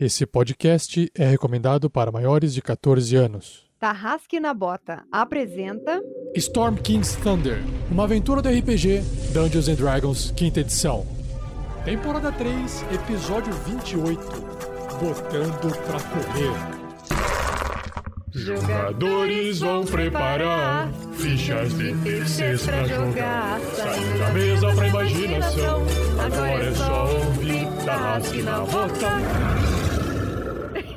Esse podcast é recomendado para maiores de 14 anos. Tarrasque na Bota apresenta Storm King's Thunder, uma aventura do RPG Dungeons and Dragons, quinta edição. Temporada 3, episódio 28. Botando pra correr. Jogadores vão preparar fichas de terceiros pra jogar. Saindo da mesa pra imaginação. Agora é só ouvir Tarrasque na Bota.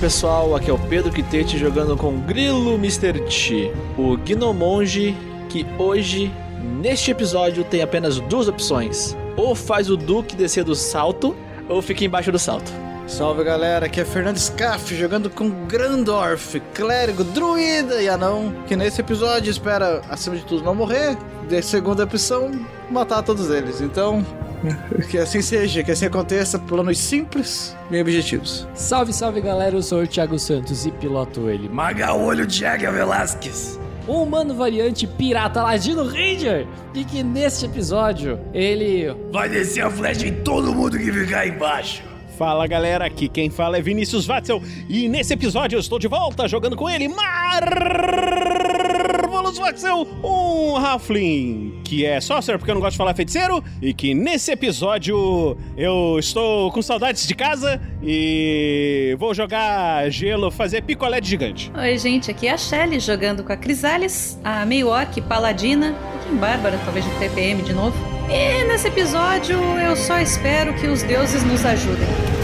Pessoal, aqui é o Pedro Quitete jogando com Grilo Mr. T, o Gnomonge que hoje, neste episódio, tem apenas duas opções. Ou faz o Duque descer do salto, ou fica embaixo do salto. Salve galera, aqui é Fernando Scaff jogando com Grandorf, clérigo, druida e anão, que nesse episódio espera, acima de tudo, não morrer, de segunda opção, matar todos eles. Então, que assim seja, que assim aconteça, planos simples e objetivos. Salve, salve galera, eu sou o Thiago Santos e piloto ele, Maga Olho Thiago Velasquez. Um humano variante pirata ladino ranger e que neste episódio ele vai descer a flecha em todo mundo que ficar embaixo. Fala galera, aqui quem fala é Vinícius Watzel e nesse episódio eu estou de volta jogando com ele Marvelous Watzel, um Halfling que é sorcerer porque eu não gosto de falar feiticeiro e que nesse episódio eu estou com saudades de casa e vou jogar gelo, fazer picolé de gigante. Oi, gente, aqui é a Shelly jogando com a Crisales, a meio paladina, um bárbara, talvez de TPM de novo. E nesse episódio eu só espero que os deuses nos ajudem.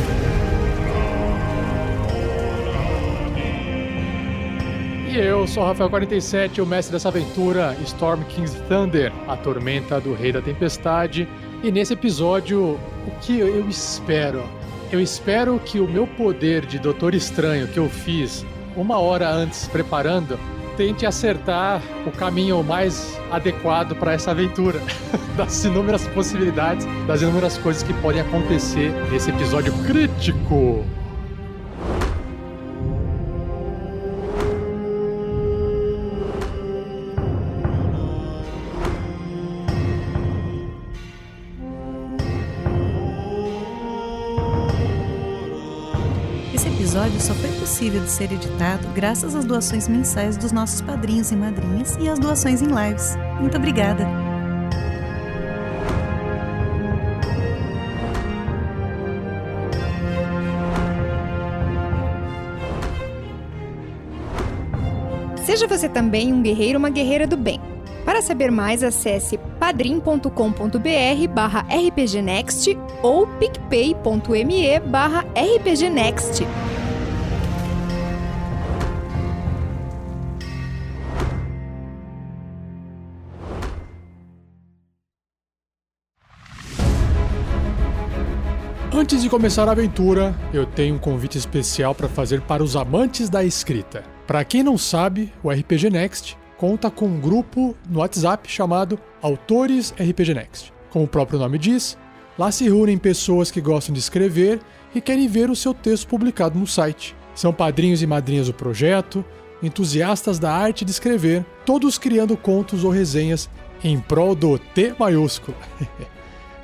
E eu sou o Rafael47, o mestre dessa aventura, Storm King's Thunder, a tormenta do Rei da Tempestade. E nesse episódio, o que eu espero? Eu espero que o meu poder de Doutor Estranho que eu fiz uma hora antes preparando tente acertar o caminho mais adequado para essa aventura, das inúmeras possibilidades, das inúmeras coisas que podem acontecer nesse episódio crítico. Possível de ser editado graças às doações mensais dos nossos padrinhos e madrinhas e às doações em lives. Muito obrigada! Seja você também um guerreiro ou uma guerreira do bem. Para saber mais, acesse padrim.com.br barra rpgnext ou picpay.me barra rpgnext. Antes de começar a aventura, eu tenho um convite especial para fazer para os amantes da escrita. Para quem não sabe, o RPG Next conta com um grupo no WhatsApp chamado Autores RPG Next. Como o próprio nome diz, lá se reúnem pessoas que gostam de escrever e querem ver o seu texto publicado no site. São padrinhos e madrinhas do projeto, entusiastas da arte de escrever, todos criando contos ou resenhas em prol do T maiúsculo.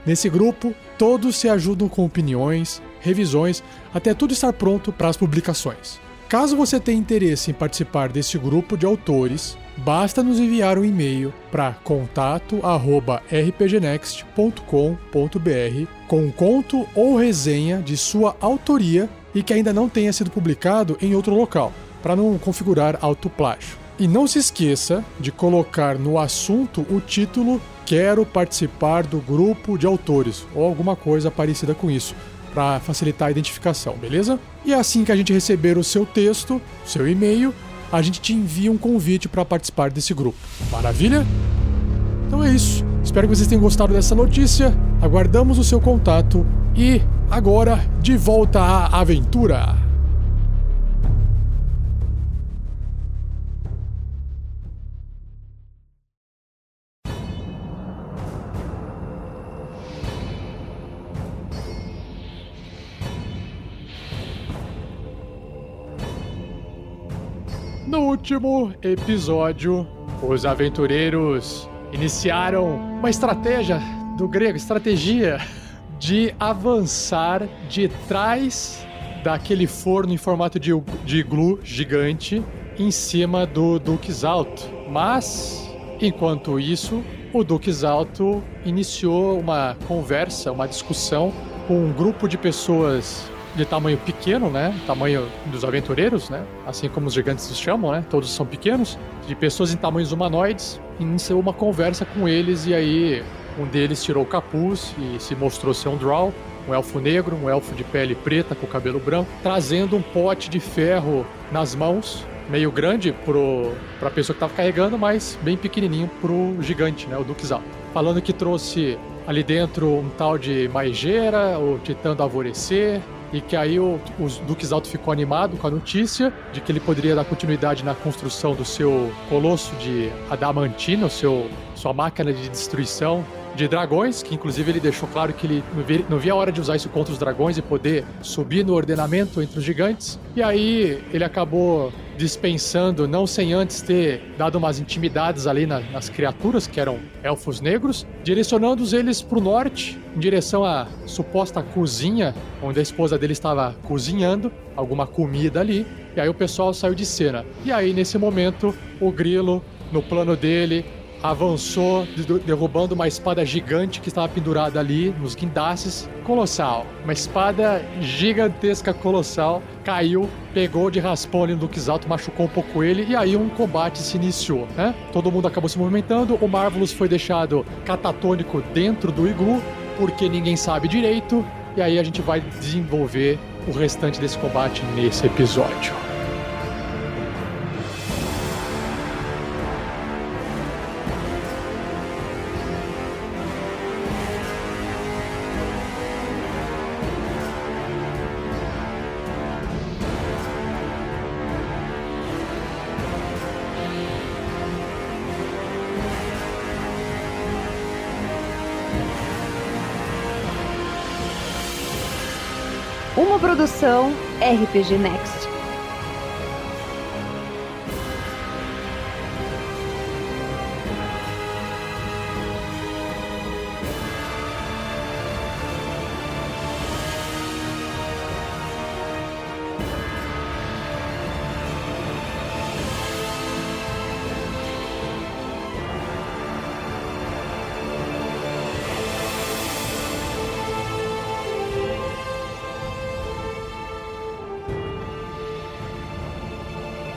Nesse grupo, todos se ajudam com opiniões, revisões, até tudo estar pronto para as publicações. Caso você tenha interesse em participar deste grupo de autores, basta nos enviar um e-mail para contato@rpgnext.com.br com um conto ou resenha de sua autoria e que ainda não tenha sido publicado em outro local, para não configurar autoplágio. E não se esqueça de colocar no assunto o título Quero participar do grupo de autores ou alguma coisa parecida com isso, para facilitar a identificação, beleza? E assim que a gente receber o seu texto, seu e-mail, a gente te envia um convite para participar desse grupo. Maravilha? Então é isso. Espero que vocês tenham gostado dessa notícia Aguardamos o seu contato e agora de volta à aventura. Último episódio, os aventureiros iniciaram uma estratégia do grego, estratégia de avançar de trás daquele forno em formato de, de iglu gigante em cima do Duque Alto. Mas, enquanto isso, o Duque Alto iniciou uma conversa, uma discussão com um grupo de pessoas de tamanho pequeno, né? Tamanho dos aventureiros, né? Assim como os gigantes se chamam, né? Todos são pequenos. De pessoas em tamanhos humanoides. Iniciou uma conversa com eles e aí um deles tirou o capuz e se mostrou ser um Drow, um elfo negro, um elfo de pele preta com cabelo branco, trazendo um pote de ferro nas mãos, meio grande pro, pra pessoa que tava carregando, mas bem pequenininho pro gigante, né? O Duquesal. Falando que trouxe ali dentro um tal de Maigeira, o Titã do Alvorecer, e que aí o, o Duques Alto ficou animado com a notícia de que ele poderia dar continuidade na construção do seu colosso de Adamantina, o seu, sua máquina de destruição de dragões, que inclusive ele deixou claro que ele não via, a hora de usar isso contra os dragões e poder subir no ordenamento entre os gigantes. E aí ele acabou dispensando, não sem antes ter dado umas intimidades ali na, nas criaturas, que eram elfos negros, direcionando-os eles para o norte, em direção à suposta cozinha, onde a esposa dele estava cozinhando alguma comida ali. E aí o pessoal saiu de cena. E aí, nesse momento, o grilo, no plano dele, avançou, derrubando uma espada gigante que estava pendurada ali nos guindastes. Colossal. Uma espada gigantesca, colossal. Caiu, pegou de raspão ali no Duques Alto, machucou um pouco ele. E aí um combate se iniciou, né? Todo mundo acabou se movimentando. O Marvelous foi deixado catatônico dentro do iglu, porque ninguém sabe direito. E aí a gente vai desenvolver o restante desse combate nesse episódio. RPG Next.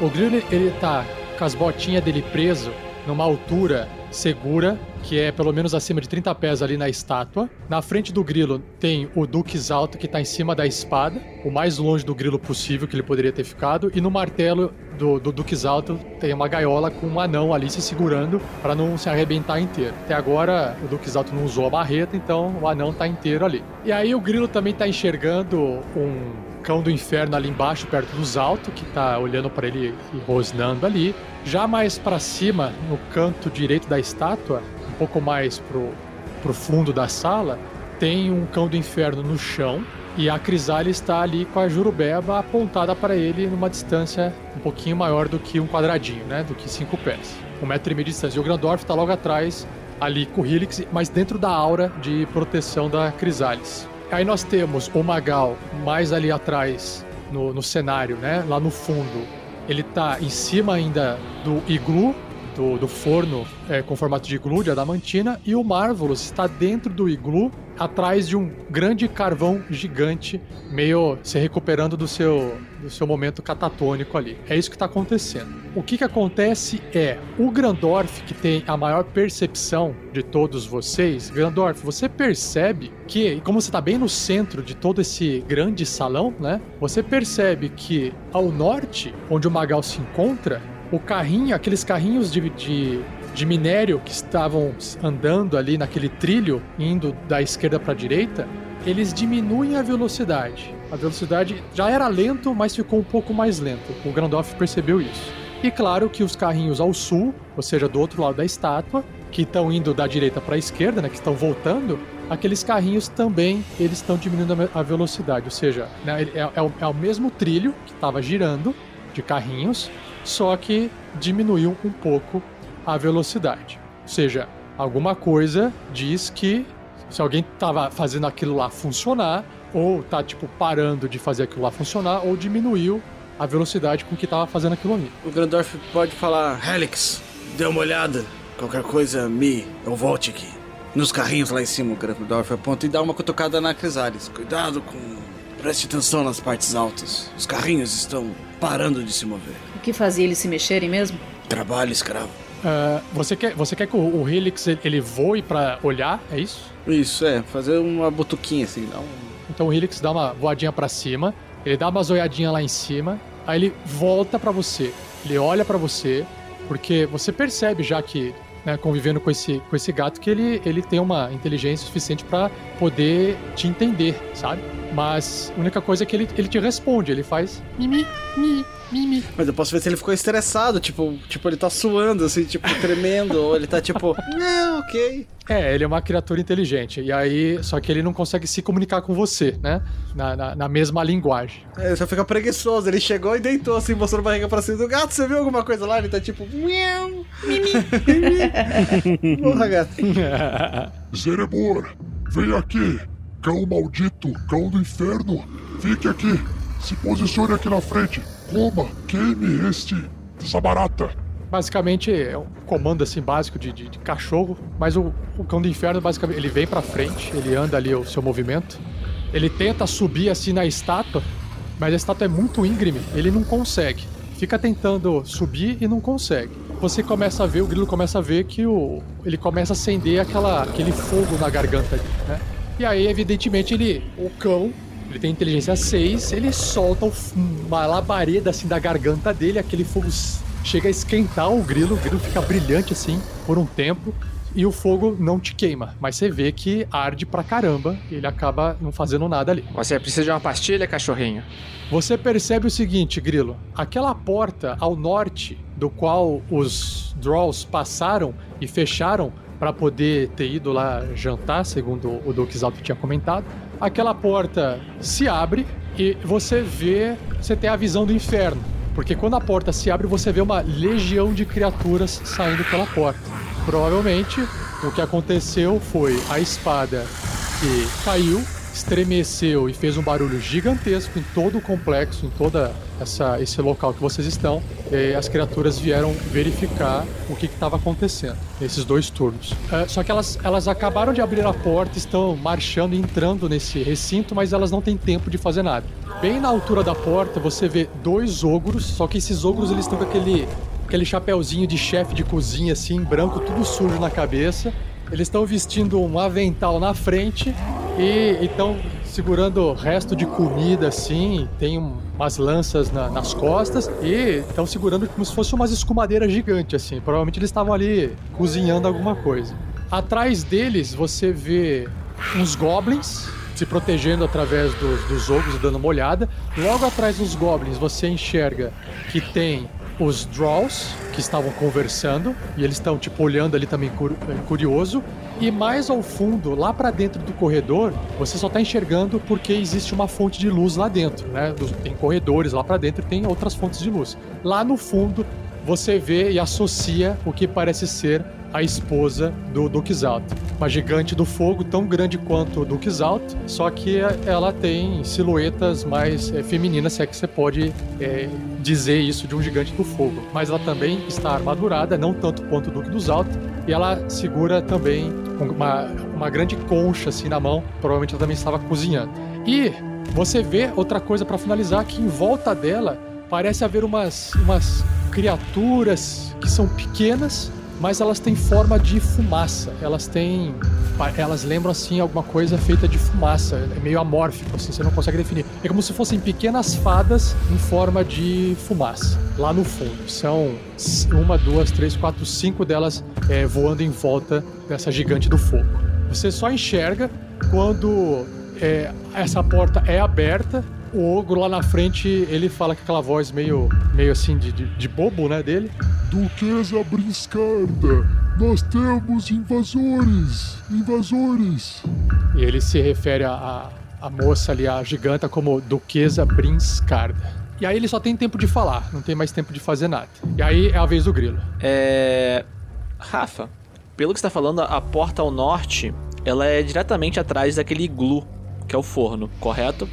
O grilo ele tá com as botinhas dele preso numa altura segura, que é pelo menos acima de 30 pés ali na estátua. Na frente do grilo tem o Duque Alto que tá em cima da espada, o mais longe do grilo possível que ele poderia ter ficado, e no martelo do, do Duque Alto tem uma gaiola com um anão ali se segurando para não se arrebentar inteiro. Até agora o Duque Alto não usou a marreta, então o anão tá inteiro ali. E aí o grilo também tá enxergando um cão do inferno ali embaixo, perto dos altos, que tá olhando para ele e rosnando ali. Já mais para cima, no canto direito da estátua, um pouco mais pro, pro fundo da sala, tem um cão do inferno no chão. E a Crisale está ali com a Jurubeba apontada para ele numa distância um pouquinho maior do que um quadradinho, né? Do que cinco pés. Um metro e meio de distância. E o Grandorf está logo atrás, ali com o Helix, mas dentro da aura de proteção da Crisales. Aí nós temos o Magal mais ali atrás no, no cenário, né? Lá no fundo. Ele tá em cima ainda do iglu, do, do forno é, com formato de iglu, de adamantina, e o Marvelous está dentro do iglu, atrás de um grande carvão gigante, meio se recuperando do seu, do seu momento catatônico ali. É isso que está acontecendo. O que, que acontece é, o Grandorf, que tem a maior percepção de todos vocês, Grandorf, você percebe que, como você está bem no centro de todo esse grande salão, né? Você percebe que ao norte, onde o Magal se encontra, o carrinho, aqueles carrinhos de, de de minério que estavam andando ali naquele trilho, indo da esquerda para a direita, eles diminuem a velocidade. A velocidade já era lento, mas ficou um pouco mais lento. O Grandorf percebeu isso. E claro que os carrinhos ao sul, ou seja, do outro lado da estátua, que estão indo da direita para a esquerda, né, que estão voltando, aqueles carrinhos também eles estão diminuindo a velocidade. Ou seja, né, é, é, o, é o mesmo trilho que estava girando de carrinhos, só que diminuiu um pouco a velocidade. Ou seja, alguma coisa diz que se alguém estava fazendo aquilo lá funcionar, ou tá tipo parando de fazer aquilo lá funcionar, ou diminuiu a velocidade com que estava fazendo aquilo ali. O Grandorf pode falar: Helix, dê uma olhada. Qualquer coisa, me, eu volte aqui. Nos carrinhos lá em cima, o Grandorf aponta e dá uma cutucada na Crisales. Cuidado com. Preste atenção nas partes altas. Os carrinhos estão parando de se mover. O que fazia eles se mexerem mesmo? Trabalho escravo. Uh, você, quer, você quer que o, o Helix ele voe para olhar? É isso? Isso, é. Fazer uma butuquinha assim. Um... Então o Helix dá uma voadinha para cima, ele dá uma zoiadinha lá em cima, aí ele volta para você. Ele olha para você, porque você percebe já que né, convivendo com esse, com esse gato que ele, ele tem uma inteligência suficiente para poder te entender, sabe? Mas a única coisa é que ele, ele te responde, ele faz mimi, mi, mimi. Mas eu posso ver se ele ficou estressado, tipo, tipo ele tá suando, assim, tipo, tremendo, ou ele tá tipo, não, ok. É, ele é uma criatura inteligente. E aí, só que ele não consegue se comunicar com você, né? Na, na, na mesma linguagem. É, ele só fica preguiçoso. Ele chegou e deitou assim, mostrando a barriga pra cima do gato. Você viu alguma coisa lá? Ele tá tipo, miau, mimi, mimi. Porra, gato. Zerebor, vem aqui. Cão maldito, cão do inferno. Fique aqui. Se posicione aqui na frente. Coma, queime este, essa barata. Basicamente é um comando assim básico de, de, de cachorro, mas o, o, cão do inferno basicamente ele vem para frente, ele anda ali o seu movimento, ele tenta subir assim na estátua, mas a estátua é muito íngreme, ele não consegue. Fica tentando subir e não consegue. Você começa a ver, o grilo começa a ver que o, ele começa a acender aquela, aquele fogo na garganta né? E aí, evidentemente, ele, o cão, ele tem inteligência 6, ele solta uma labareda assim da garganta dele, aquele fogo chega a esquentar o grilo, o grilo fica brilhante assim por um tempo e o fogo não te queima, mas você vê que arde pra caramba e ele acaba não fazendo nada ali. Você precisa de uma pastilha, cachorrinho? Você percebe o seguinte, Grilo: aquela porta ao norte, do qual os Draws passaram e fecharam para poder ter ido lá jantar, segundo o Duque Alto tinha comentado, aquela porta se abre e você vê, você tem a visão do inferno. Porque quando a porta se abre, você vê uma legião de criaturas saindo pela porta. Provavelmente, o que aconteceu foi a espada que caiu, estremeceu e fez um barulho gigantesco em todo o complexo, em toda essa, esse local que vocês estão. E as criaturas vieram verificar o que estava acontecendo nesses dois turnos. É, só que elas, elas acabaram de abrir a porta, estão marchando entrando nesse recinto, mas elas não têm tempo de fazer nada. Bem na altura da porta, você vê dois ogros, só que esses ogros eles estão com aquele, aquele chapéuzinho de chefe de cozinha, assim, branco, tudo sujo na cabeça. Eles estão vestindo um avental na frente e estão segurando o resto de comida, assim, tem umas lanças na, nas costas e estão segurando como se fosse umas escumadeiras gigantes, assim. Provavelmente eles estavam ali cozinhando alguma coisa. Atrás deles você vê uns goblins se protegendo através dos, dos ogros dando uma olhada. Logo atrás dos goblins você enxerga que tem os Draws, que estavam conversando, e eles estão, tipo, olhando ali também eh, curioso. E mais ao fundo, lá para dentro do corredor, você só tá enxergando porque existe uma fonte de luz lá dentro, né? Tem corredores lá para dentro tem outras fontes de luz. Lá no fundo, você vê e associa o que parece ser a esposa do Duque Zalto. Uma gigante do fogo tão grande quanto o Duque Zalto, só que ela tem silhuetas mais é, femininas, se é que você pode é, dizer isso de um gigante do fogo. Mas ela também está armadurada, não tanto quanto o Duque do Zalto, e ela segura também uma, uma grande concha assim na mão, provavelmente ela também estava cozinhando. E você vê outra coisa para finalizar que em volta dela parece haver umas, umas criaturas que são pequenas mas elas têm forma de fumaça. Elas têm. Elas lembram assim alguma coisa feita de fumaça. É meio amórfico, assim, você não consegue definir. É como se fossem pequenas fadas em forma de fumaça. Lá no fundo. São uma, duas, três, quatro, cinco delas é, voando em volta dessa gigante do fogo. Você só enxerga quando é, essa porta é aberta o ogro lá na frente, ele fala com aquela voz meio, meio assim de, de, de bobo, né, dele. Duquesa Briscarda, nós temos invasores, invasores. E ele se refere a, a, a moça ali, a giganta, como Duquesa Brinscarda. E aí ele só tem tempo de falar, não tem mais tempo de fazer nada. E aí é a vez do grilo. É. Rafa, pelo que você tá falando, a porta ao norte, ela é diretamente atrás daquele iglu, que é o forno, correto?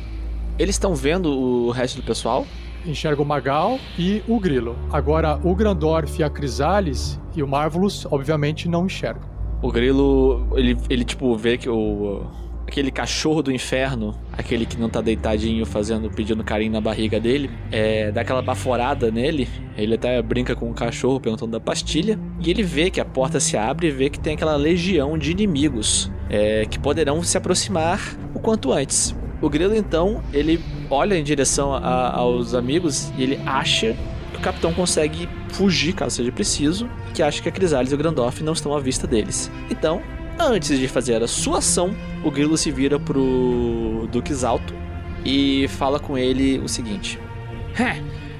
Eles estão vendo o resto do pessoal? Enxerga o Magal e o Grilo. Agora, o Grandorf a Crisales e o Marvelous, obviamente, não enxergam. O Grilo, ele, ele tipo, vê que o. Aquele cachorro do inferno, aquele que não tá deitadinho fazendo, pedindo carinho na barriga dele, é, dá aquela baforada nele. Ele até brinca com o cachorro perguntando da pastilha. E ele vê que a porta se abre e vê que tem aquela legião de inimigos é, que poderão se aproximar o quanto antes. O Grilo, então, ele olha em direção a, aos amigos e ele acha que o capitão consegue fugir, caso seja preciso, que acha que a Crisales e o Grandorf não estão à vista deles. Então, antes de fazer a sua ação, o Grilo se vira pro Duque Alto e fala com ele o seguinte: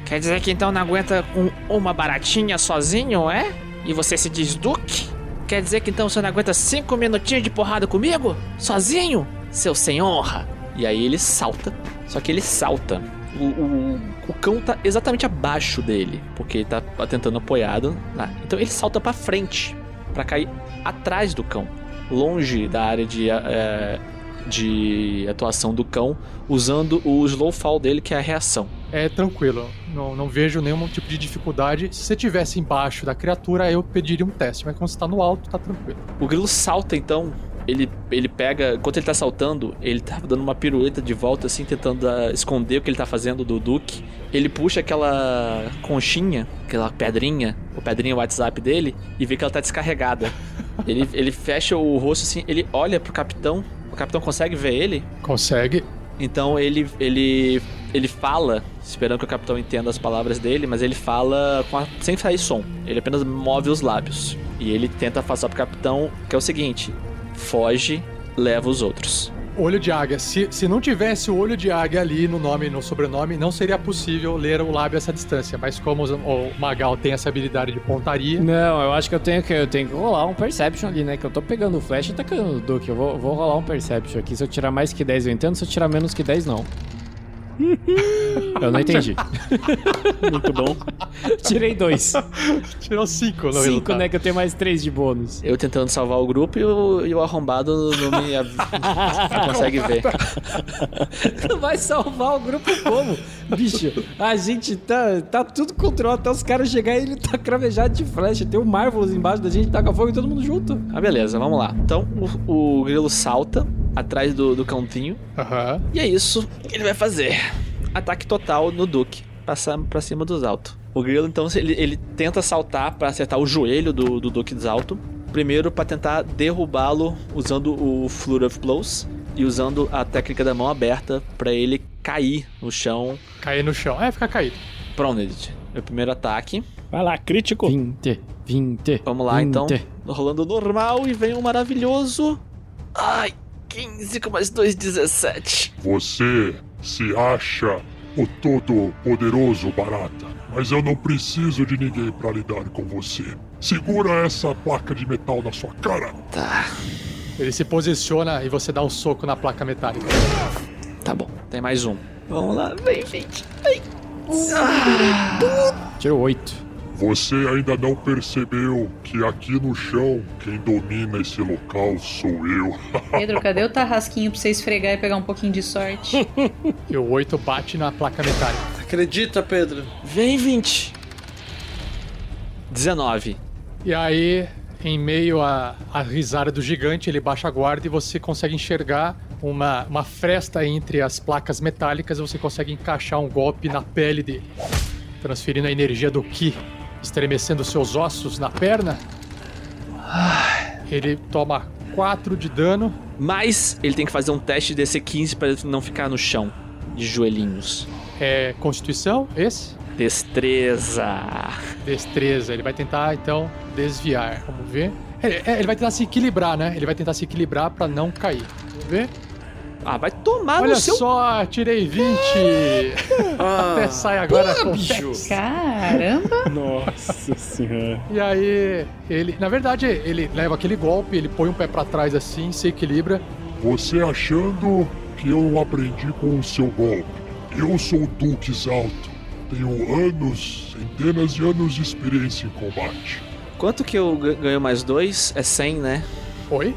Quer dizer que então não aguenta com uma baratinha sozinho, é? E você se diz Duque? Quer dizer que então você não aguenta cinco minutinhos de porrada comigo? Sozinho? Seu sem honra! E aí ele salta. Só que ele salta. O, o, o cão tá exatamente abaixo dele, porque ele tá tentando apoiado. então ele salta para frente, para cair atrás do cão, longe da área de, é, de atuação do cão, usando o slow fall dele, que é a reação. É tranquilo, não, não vejo nenhum tipo de dificuldade. Se você estivesse embaixo da criatura, eu pediria um teste, mas quando você tá no alto, tá tranquilo. O grilo salta então ele, ele pega. Enquanto ele tá saltando, ele tá dando uma pirueta de volta, assim, tentando uh, esconder o que ele tá fazendo do Duke. Ele puxa aquela conchinha, aquela pedrinha, o pedrinha WhatsApp dele, e vê que ela tá descarregada. ele, ele fecha o rosto assim, ele olha pro capitão. O capitão consegue ver ele? Consegue. Então ele, ele, ele fala, esperando que o capitão entenda as palavras dele, mas ele fala a, sem sair som. Ele apenas move os lábios. E ele tenta passar pro capitão que é o seguinte: foge, leva os outros. Olho de águia. Se, se não tivesse o olho de águia ali no nome, no sobrenome, não seria possível ler o lábio a essa distância. Mas como o Magal tem essa habilidade de pontaria. Não, eu acho que eu tenho que, eu tenho que rolar um Perception ali, né? Que eu tô pegando o flash e tacando o Duke. Eu vou, vou rolar um Perception aqui. Se eu tirar mais que 10, eu entendo. Se eu tirar menos que 10, não. Eu não entendi. Muito bom. Tirei dois. Tirou cinco, no Cinco, resultado. né? Que eu tenho mais três de bônus. Eu tentando salvar o grupo e o, e o arrombado não me não consegue ver. Tu vai salvar o grupo como? Bicho, a gente tá, tá tudo controlado até os caras chegarem e ele tá cravejado de flecha. Tem o Marvelous embaixo da gente, taca fogo e todo mundo junto. Ah, beleza, vamos lá. Então o, o grilo salta atrás do, do cãozinho. Aham. E é isso que ele vai fazer. Ataque total no Duke. Passar pra cima dos altos. O grilo, então, ele, ele tenta saltar pra acertar o joelho do, do Duke Alto. Primeiro pra tentar derrubá-lo usando o Flurry of Blows. E usando a técnica da mão aberta pra ele cair no chão. Cair no chão. É, ficar caído. Proned. Meu primeiro ataque. Vai lá, crítico. 20, 20. Vamos lá, 20. então. Rolando normal e vem um maravilhoso. Ai, 15 com mais 2, 17. Você se acha o todo-poderoso Barata, mas eu não preciso de ninguém pra lidar com você. Segura essa placa de metal na sua cara. Tá, Ele se posiciona e você dá um soco na placa metálica. tá bom. Tem mais um. Vamos lá, vem, 20. Tirou 8. Você ainda não percebeu que aqui no chão quem domina esse local sou eu. Pedro, cadê o tarrasquinho pra você esfregar e pegar um pouquinho de sorte? E o 8 bate na placa metálica. Acredita, Pedro? Vem, 20. 19. E aí, em meio à, à risada do gigante, ele baixa a guarda e você consegue enxergar uma, uma fresta entre as placas metálicas e você consegue encaixar um golpe na pele dele, transferindo a energia do Ki, estremecendo seus ossos na perna Ele toma 4 de dano. Mas ele tem que fazer um teste de DC15 pra ele não ficar no chão, de joelhinhos. É Constituição, esse? Destreza. Destreza. Ele vai tentar, então, desviar. Vamos ver. É, é, ele vai tentar se equilibrar, né? Ele vai tentar se equilibrar pra não cair. Vamos ver. Ah, vai tomar Olha no seu... só, tirei 20. Até sai agora com Dex. Caramba! Nossa senhora. E aí, ele, na verdade, ele leva aquele golpe, ele põe um pé pra trás assim, se equilibra. Você achando que eu aprendi com o seu golpe. Eu sou o Duque Alto. Tenho anos, centenas de anos de experiência em combate. Quanto que eu ga- ganho mais dois? É 100, né? Oi?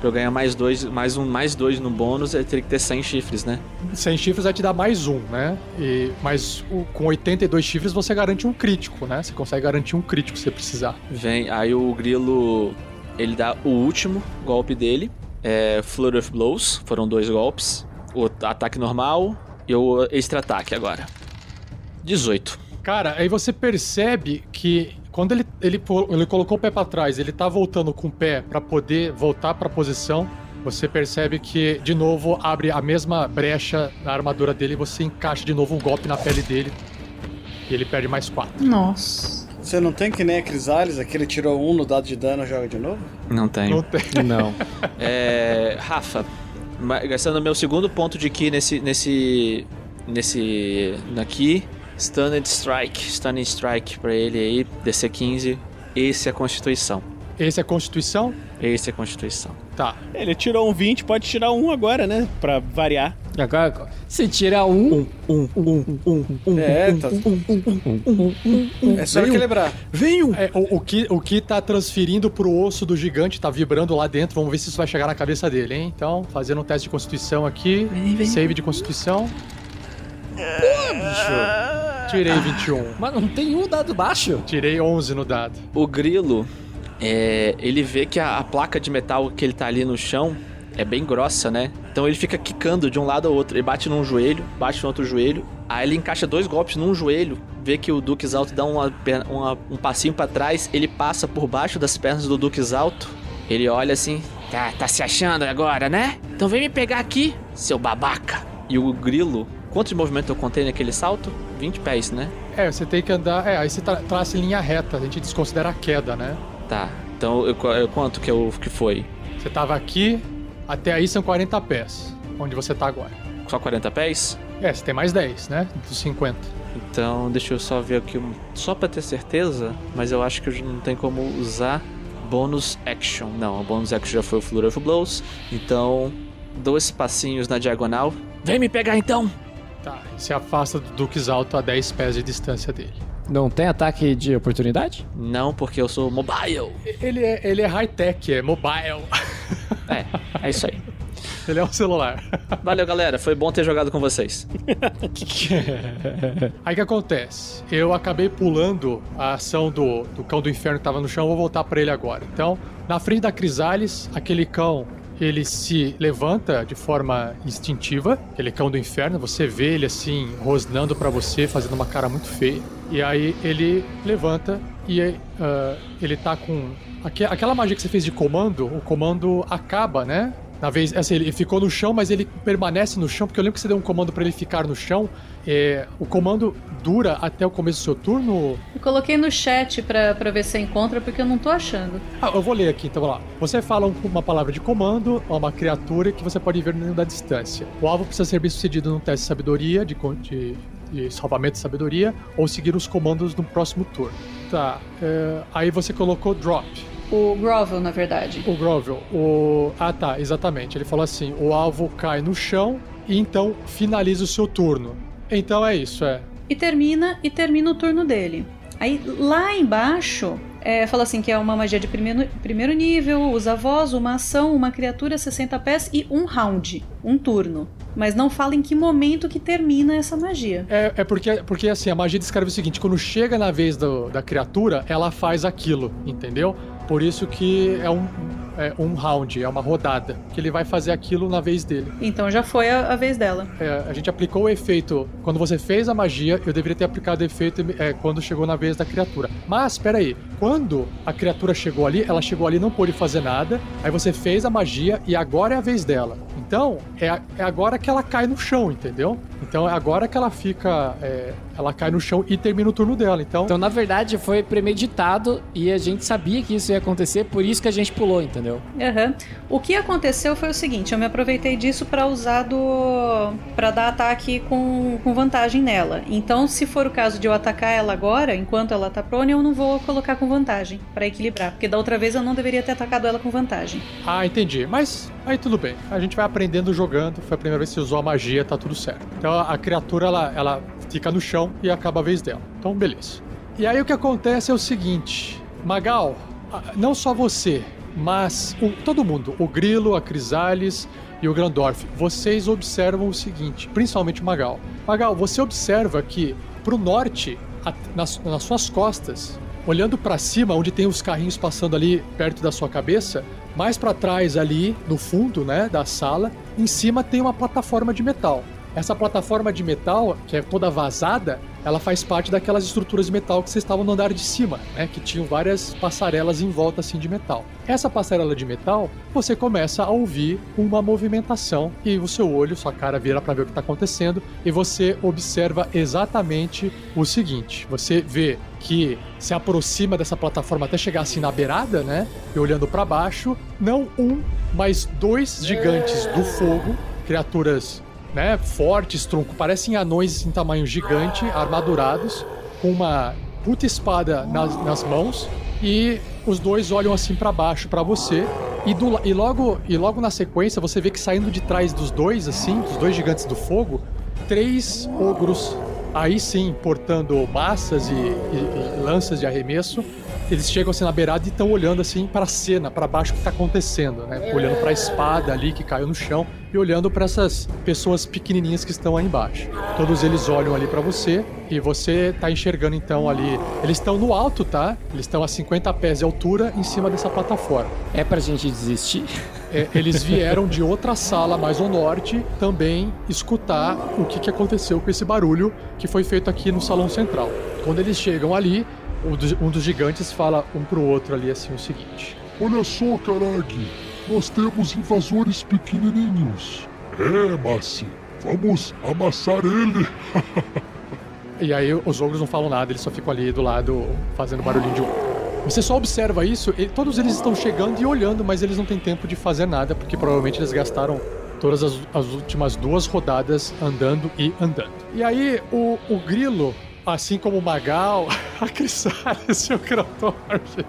Pra eu ganhar mais dois, mais um, mais dois no bônus, eu teria que ter 100 chifres, né? 100 chifres vai te dar mais um, né? E, mas o- com 82 chifres você garante um crítico, né? Você consegue garantir um crítico se você precisar. Vem, aí o grilo, ele dá o último golpe dele, é Flurry of Blows, foram dois golpes. O ataque normal e o extra ataque agora. 18. Cara, aí você percebe que quando ele, ele, ele colocou o pé pra trás, ele tá voltando com o pé pra poder voltar pra posição. Você percebe que, de novo, abre a mesma brecha na armadura dele e você encaixa de novo um golpe na pele dele. E ele perde mais 4. Nossa. Você não tem que nem a Crisales, aquele tirou um no dado de dano joga de novo? Não tenho. Não tem. Não. É, Rafa, gastando meu segundo ponto de ki nesse nesse nesse aqui, Stunned Strike, Stunning Strike pra ele aí, DC 15. Esse é a Constituição. Esse é Constituição? Esse é a Constituição. Tá. Ele tirou um 20, pode tirar um agora, né? Pra variar. Agora, se tirar um, Um, um, um, um. É, tá. É só equilibrar. É, o, o, que, o que tá transferindo pro osso do gigante tá vibrando lá dentro. Vamos ver se isso vai chegar na cabeça dele, hein? Então, fazendo um teste de Constituição aqui. Save de Constituição. Tirei 21. mas não tem um dado baixo. Tirei 11 no dado. O grilo, é, ele vê que a, a placa de metal que ele tá ali no chão é bem grossa, né? Então ele fica quicando de um lado ao outro. Ele bate num joelho, bate no outro joelho. Aí ele encaixa dois golpes num joelho. Vê que o Duque Alto dá uma, uma- um passinho pra trás. Ele passa por baixo das pernas do Duque Alto. Ele olha assim. Tá, tá se achando agora, né? Então vem me pegar aqui, seu babaca. E o grilo. Quanto de movimento eu contei naquele salto? 20 pés, né? É, você tem que andar. É, aí você tra traça em linha reta. A gente desconsidera a queda, né? Tá. Então eu, eu- quanto que, eu, que foi? Você tava aqui, até aí são 40 pés. Onde você tá agora. Só 40 pés? É, você tem mais 10, né? Dos 50. Então, deixa eu só ver aqui, um- só pra ter certeza, mas eu acho que eu não tem como usar bônus action. Não, o bônus action já foi o Flurry of Blows. Então, dois passinhos na diagonal. Vem me pegar então. Tá, se afasta do Duques Alto a 10 pés de distância dele. Não tem ataque de oportunidade? Não, porque eu sou mobile. Ele é, ele é high-tech, é mobile. É, é isso aí. ele é um celular. Valeu, galera. Foi bom ter jogado com vocês. Aí que acontece? Eu acabei pulando a ação do, do cão do inferno que tava no chão, vou voltar pra ele agora. Então, na frente da Crisales, aquele cão, ele se levanta de forma instintiva, aquele cão do inferno, você vê ele assim, rosnando pra você, fazendo uma cara muito feia. E aí ele levanta e ah, ele tá com. aque- Aquela magia que você fez de comando, o comando acaba, né? Na vez, assim, ele ficou no chão, mas ele permanece no chão, porque eu lembro que você deu um comando pra ele ficar no chão. É, o comando dura até o começo do seu turno? Eu coloquei no chat pra, pra ver se encontra, porque eu não tô achando. Ah, eu vou ler aqui, então vamos lá. Você fala um- uma palavra de comando a uma criatura que você pode ver no da distância. O alvo precisa ser bem sucedido num teste de sabedoria, de, de, de salvamento de sabedoria, ou seguir os comandos no próximo turno. Tá, é, aí você colocou drop. O Grovel, na verdade. O Grovel, o. Ah, tá, exatamente. Ele falou assim: o alvo cai no chão e então finaliza o seu turno. Então é isso, é. E termina, e termina o turno dele. Aí lá embaixo, é, fala assim que é uma magia de primeiro, primeiro nível, usa voz, uma ação, uma criatura, 60 pés e um round, um turno. Mas não fala em que momento que termina essa magia. É, é porque, porque assim, a magia descreve o seguinte: quando chega na vez do- da criatura, ela faz aquilo, entendeu? Por isso que é um, é, um round, é uma rodada, que ele vai fazer aquilo na vez dele. Então já foi a, a vez dela. É, a gente aplicou o efeito quando você fez a magia, eu deveria ter aplicado o efeito é, quando chegou na vez da criatura. Mas, espera aí, quando a criatura chegou ali, ela chegou ali e não pôde fazer nada, aí você fez a magia e agora é a vez dela. Então, é, é agora que ela cai no chão, entendeu? Então é agora que ela fica. é, ela cai no chão e termina o turno dela. Então, Então, na verdade, foi premeditado e a gente sabia que isso ia acontecer, por isso que a gente pulou, entendeu? Aham. O que aconteceu foi o seguinte, eu me aproveitei disso pra usar do para dar ataque com, com vantagem nela. Então, se for o caso de eu atacar ela agora, enquanto ela tá prone, eu não vou colocar com vantagem pra equilibrar, porque da outra vez eu não deveria ter atacado ela com vantagem. Ah, entendi. Mas aí tudo bem. A gente vai aprendendo jogando. Foi a primeira vez que você usou a magia, tá tudo certo. Então a criatura ela, ela fica no chão e acaba a vez dela. Então beleza. E aí o que acontece é o seguinte, Magal, não só você, mas o- todo mundo, o Grilo, a Crisales e o Grandorf, vocês observam o seguinte, principalmente o Magal. Magal, você observa que pro norte, a- nas, nas suas costas, olhando pra cima, onde tem os carrinhos passando ali perto da sua cabeça, mais pra trás ali, no fundo, né, da sala, em cima tem uma plataforma de metal. Essa plataforma de metal, que é toda vazada, ela faz parte daquelas estruturas de metal que vocês estavam no andar de cima, né? Que tinham várias passarelas em volta assim de metal. Essa passarela de metal, você começa a ouvir uma movimentação e o seu olho, sua cara vira para ver o que está acontecendo e você observa exatamente o seguinte: você vê que se aproxima dessa plataforma até chegar assim na beirada, né? E olhando para baixo, não um, mas dois gigantes do fogo, criaturas né, fortes, tronco, parecem anões em tamanho gigante, armadurados, com uma puta espada nas, nas mãos, e os dois olham assim pra baixo pra você, e, do e logo e logo na sequência você vê que saindo de trás dos dois, assim, dos dois gigantes do fogo, três ogros, aí sim, portando massas e, e- e lanças de arremesso, eles chegam assim na beirada e estão olhando assim para a cena, para baixo o que tá acontecendo, né? Olhando para a espada ali que caiu no chão e olhando para essas pessoas pequenininhas que estão aí embaixo. Todos eles olham ali para você e você tá enxergando então ali. Eles estão no alto, tá? Eles estão a 50 pés de altura em cima dessa plataforma. É pra gente desistir? É, eles vieram de outra sala mais ao norte também escutar o que, que aconteceu com esse barulho que foi feito aqui no salão central. Quando eles chegam ali, um dos, um dos gigantes fala um pro outro ali assim o seguinte. Olha só, Karag, nós temos invasores pequenininhos. É, Massi, vamos amassar ele. E aí os ogros não falam nada, eles só ficam ali do lado fazendo barulhinho de. Você só observa isso, todos eles estão chegando e olhando, mas eles não têm tempo de fazer nada, porque provavelmente eles gastaram todas as, as últimas duas rodadas andando e andando. E aí o, o grilo, assim como o Magal, a Crisales e o Kratorf,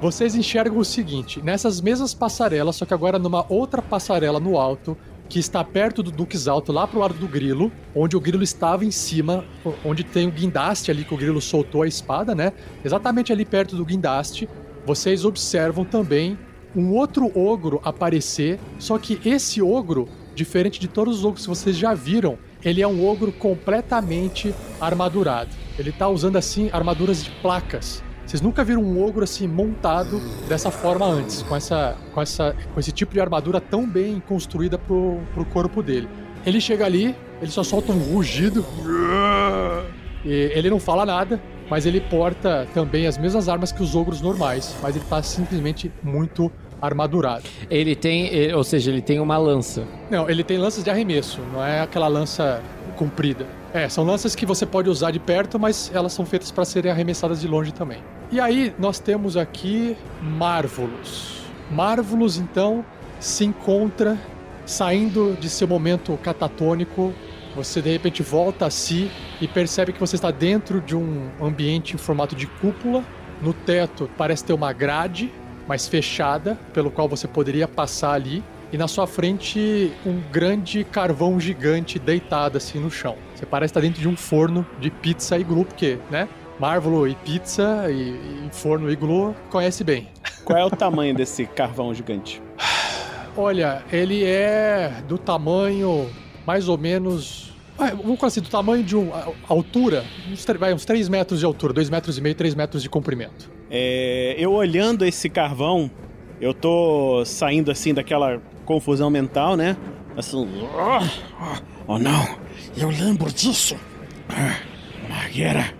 vocês enxergam o seguinte: nessas mesmas passarelas, só que agora numa outra passarela no alto, que está perto do Duques Alto, lá pro lado do grilo, onde o grilo estava em cima, onde tem o guindaste ali que o grilo soltou a espada, né? Exatamente ali perto do guindaste, vocês observam também um outro ogro aparecer, só que esse ogro, diferente de todos os ogros que vocês já viram, ele é um ogro completamente armadurado. Ele tá usando assim armaduras de placas. Vocês nunca viram um ogro assim montado dessa forma antes, com essa, com essa, com esse tipo de armadura tão bem construída pro, pro corpo dele. Ele chega ali, ele só solta um rugido. E ele não fala nada, mas ele porta também as mesmas armas que os ogros normais, mas ele tá simplesmente muito armadurado. Ele tem, ou seja, ele tem uma lança. Não, ele tem lanças de arremesso, não é aquela lança comprida. É, são lanças que você pode usar de perto, mas elas são feitas para serem arremessadas de longe também. E aí nós temos aqui Marvulos. Marvulos então se encontra saindo de seu momento catatônico. Você de repente volta a si e percebe que você está dentro de um ambiente em formato de cúpula. No teto parece ter uma grade, mas fechada, pelo qual você poderia passar ali. E na sua frente, um grande carvão gigante deitado assim no chão. Você parece estar dentro de um forno de pizza iglu, porque, né? Marvolo e pizza e, e forno iglu conhece bem. Qual é o tamanho desse carvão gigante? Olha, ele é do tamanho mais ou menos. Vamos assim, do tamanho de um. altura, uns, vai, uns 3 metros de altura, 2 metros e meio, 3 metros de comprimento. É, eu olhando esse carvão, Eu tô saindo assim daquela confusão mental, né? Assim. Oh, oh não, eu lembro disso. Marguera.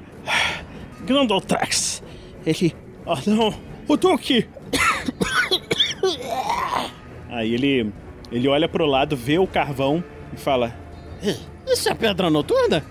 Grandoltrax. Ele. Oh não, o Duque! Aí ele. Ele olha pro lado, vê o carvão e fala: Isso é pedra noturna?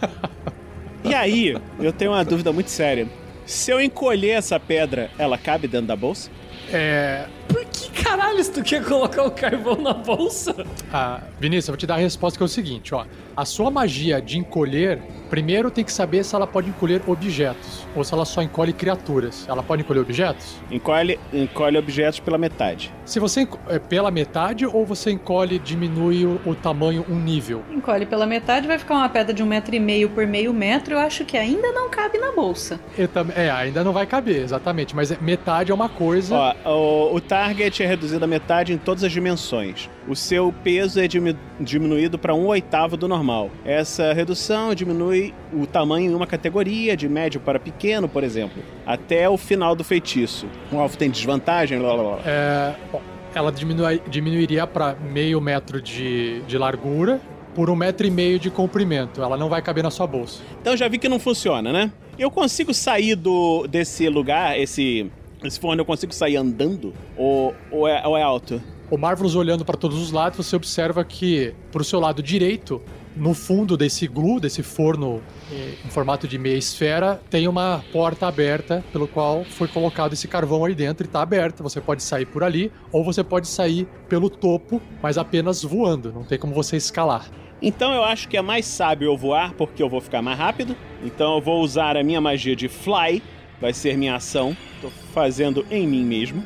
e aí, eu tenho uma dúvida muito séria. Se eu encolher essa pedra, ela cabe dentro da bolsa? É. Por que caralho tu quer colocar o carvão na bolsa? Ah, Vinícius, eu vou te dar a resposta que é o seguinte, ó. A sua magia de encolher, primeiro tem que saber se ela pode encolher objetos ou se ela só encolhe criaturas. Ela pode encolher objetos? Encolhe, encolhe objetos pela metade. Se você é pela metade ou você encolhe diminui o, o tamanho um nível? Encolhe pela metade, vai ficar uma pedra de um metro e meio por meio metro. Eu acho que ainda não cabe na bolsa. Tam- É, ainda não vai caber, exatamente. Mas é- metade é uma coisa. Ó, o, o target é reduzido a metade em todas as dimensões. O seu peso é dimi- diminuído para um oitavo do normal. Essa redução diminui o tamanho em uma categoria, de médio para pequeno, por exemplo, até o final do feitiço. Um alvo tem desvantagem, blá blá blá. É, bom, ela diminui- diminuiria para meio metro de, de largura por um metro e meio de comprimento. Ela não vai caber na sua bolsa. Então já vi que não funciona, né? Eu consigo sair do desse lugar, esse esse forno, eu consigo sair andando? Ou, ou, é, ou é alto? O Marvelous olhando para todos os lados, você observa que pro seu lado direito, no fundo desse glue, desse forno eh, em formato de meia esfera, tem uma porta aberta pelo qual foi colocado esse carvão aí dentro e tá aberta. Você pode sair por ali ou você pode sair pelo topo, mas apenas voando. Não tem como você escalar. Então eu acho que é mais sábio eu voar, porque eu vou ficar mais rápido. Então eu vou usar a minha magia de fly, vai ser minha ação. Tô fazendo em mim mesmo.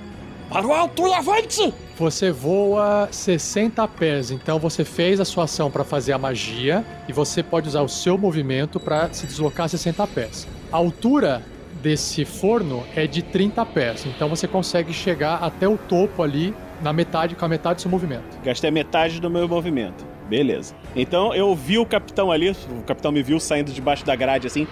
Para o alto e avante! Você voa 60 pés, então você fez a sua ação para fazer a magia e você pode usar o seu movimento para se deslocar 60 pés. A altura desse forno é de 30 pés, então você consegue chegar até o topo ali na metade com a metade do seu movimento. Gastei metade do meu movimento. Beleza. Então eu vi o capitão ali, o capitão me viu saindo debaixo da grade assim,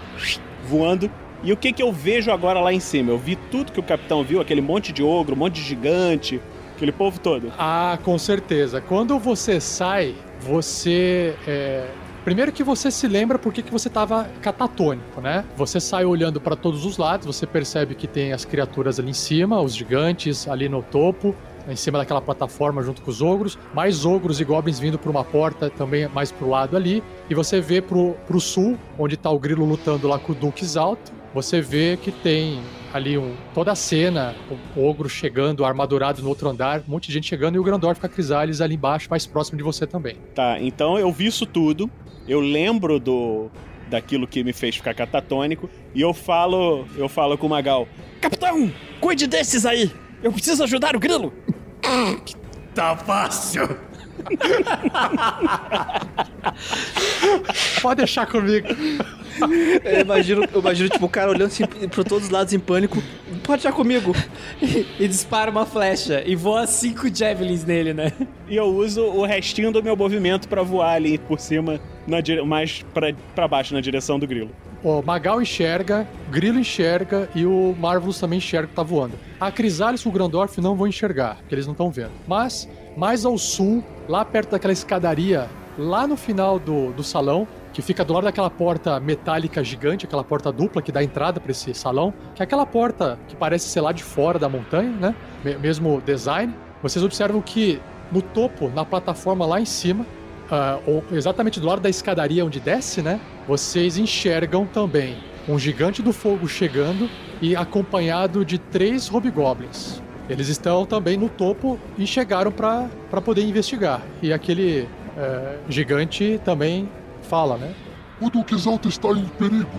voando. E o que que eu vejo agora lá em cima? Eu vi tudo que o capitão viu, aquele monte de ogro, um monte de gigante, aquele povo todo. Ah, com certeza. Quando você sai, você. é, Primeiro que você se lembra por que você estava catatônico, né? Você sai olhando para todos os lados, você percebe que tem as criaturas ali em cima, os gigantes ali no topo, em cima daquela plataforma junto com os ogros, mais ogros e goblins vindo por uma porta também mais pro lado ali, e você vê pro, pro sul, onde tá o grilo lutando lá com o Duque Alto, você vê que tem ali um, toda a cena, o ogro chegando, armadurado no outro andar, um monte de gente chegando e o Grandorf com a Crisales ali embaixo, mais próximo de você também. Tá, então eu vi isso tudo. Eu lembro do daquilo que me fez ficar catatônico e eu falo, eu falo com o Magal. Capitão, cuide desses aí! Eu preciso ajudar o grilo! Tá fácil. Pode deixar comigo. Eu imagino, eu imagino tipo, o cara olhando assim por todos os lados em pânico. Pode já comigo. E dispara uma flecha e voa cinco javelins nele, né? E eu uso o restinho do meu movimento pra voar ali por cima, na dire... mais pra, pra baixo, na direção do grilo. O Magal enxerga, o Grilo enxerga e o Marvelous também enxerga que tá voando. A Crisales e o Grandorf não vão enxergar, porque eles não estão vendo. Mas, mais ao sul, lá perto daquela escadaria, lá no final do, do salão, que fica do lado daquela porta metálica gigante, aquela porta dupla que dá entrada para esse salão, que é aquela porta que parece ser lá de fora da montanha, né? Me- Mesmo design. Vocês observam que no topo, na plataforma lá em cima, ou exatamente do lado da escadaria onde desce, né? Vocês enxergam também um gigante do fogo chegando e acompanhado de três hobgoblins. Eles estão também no topo e chegaram para poder investigar. E aquele eh, gigante também fala, né? O Duque está em perigo.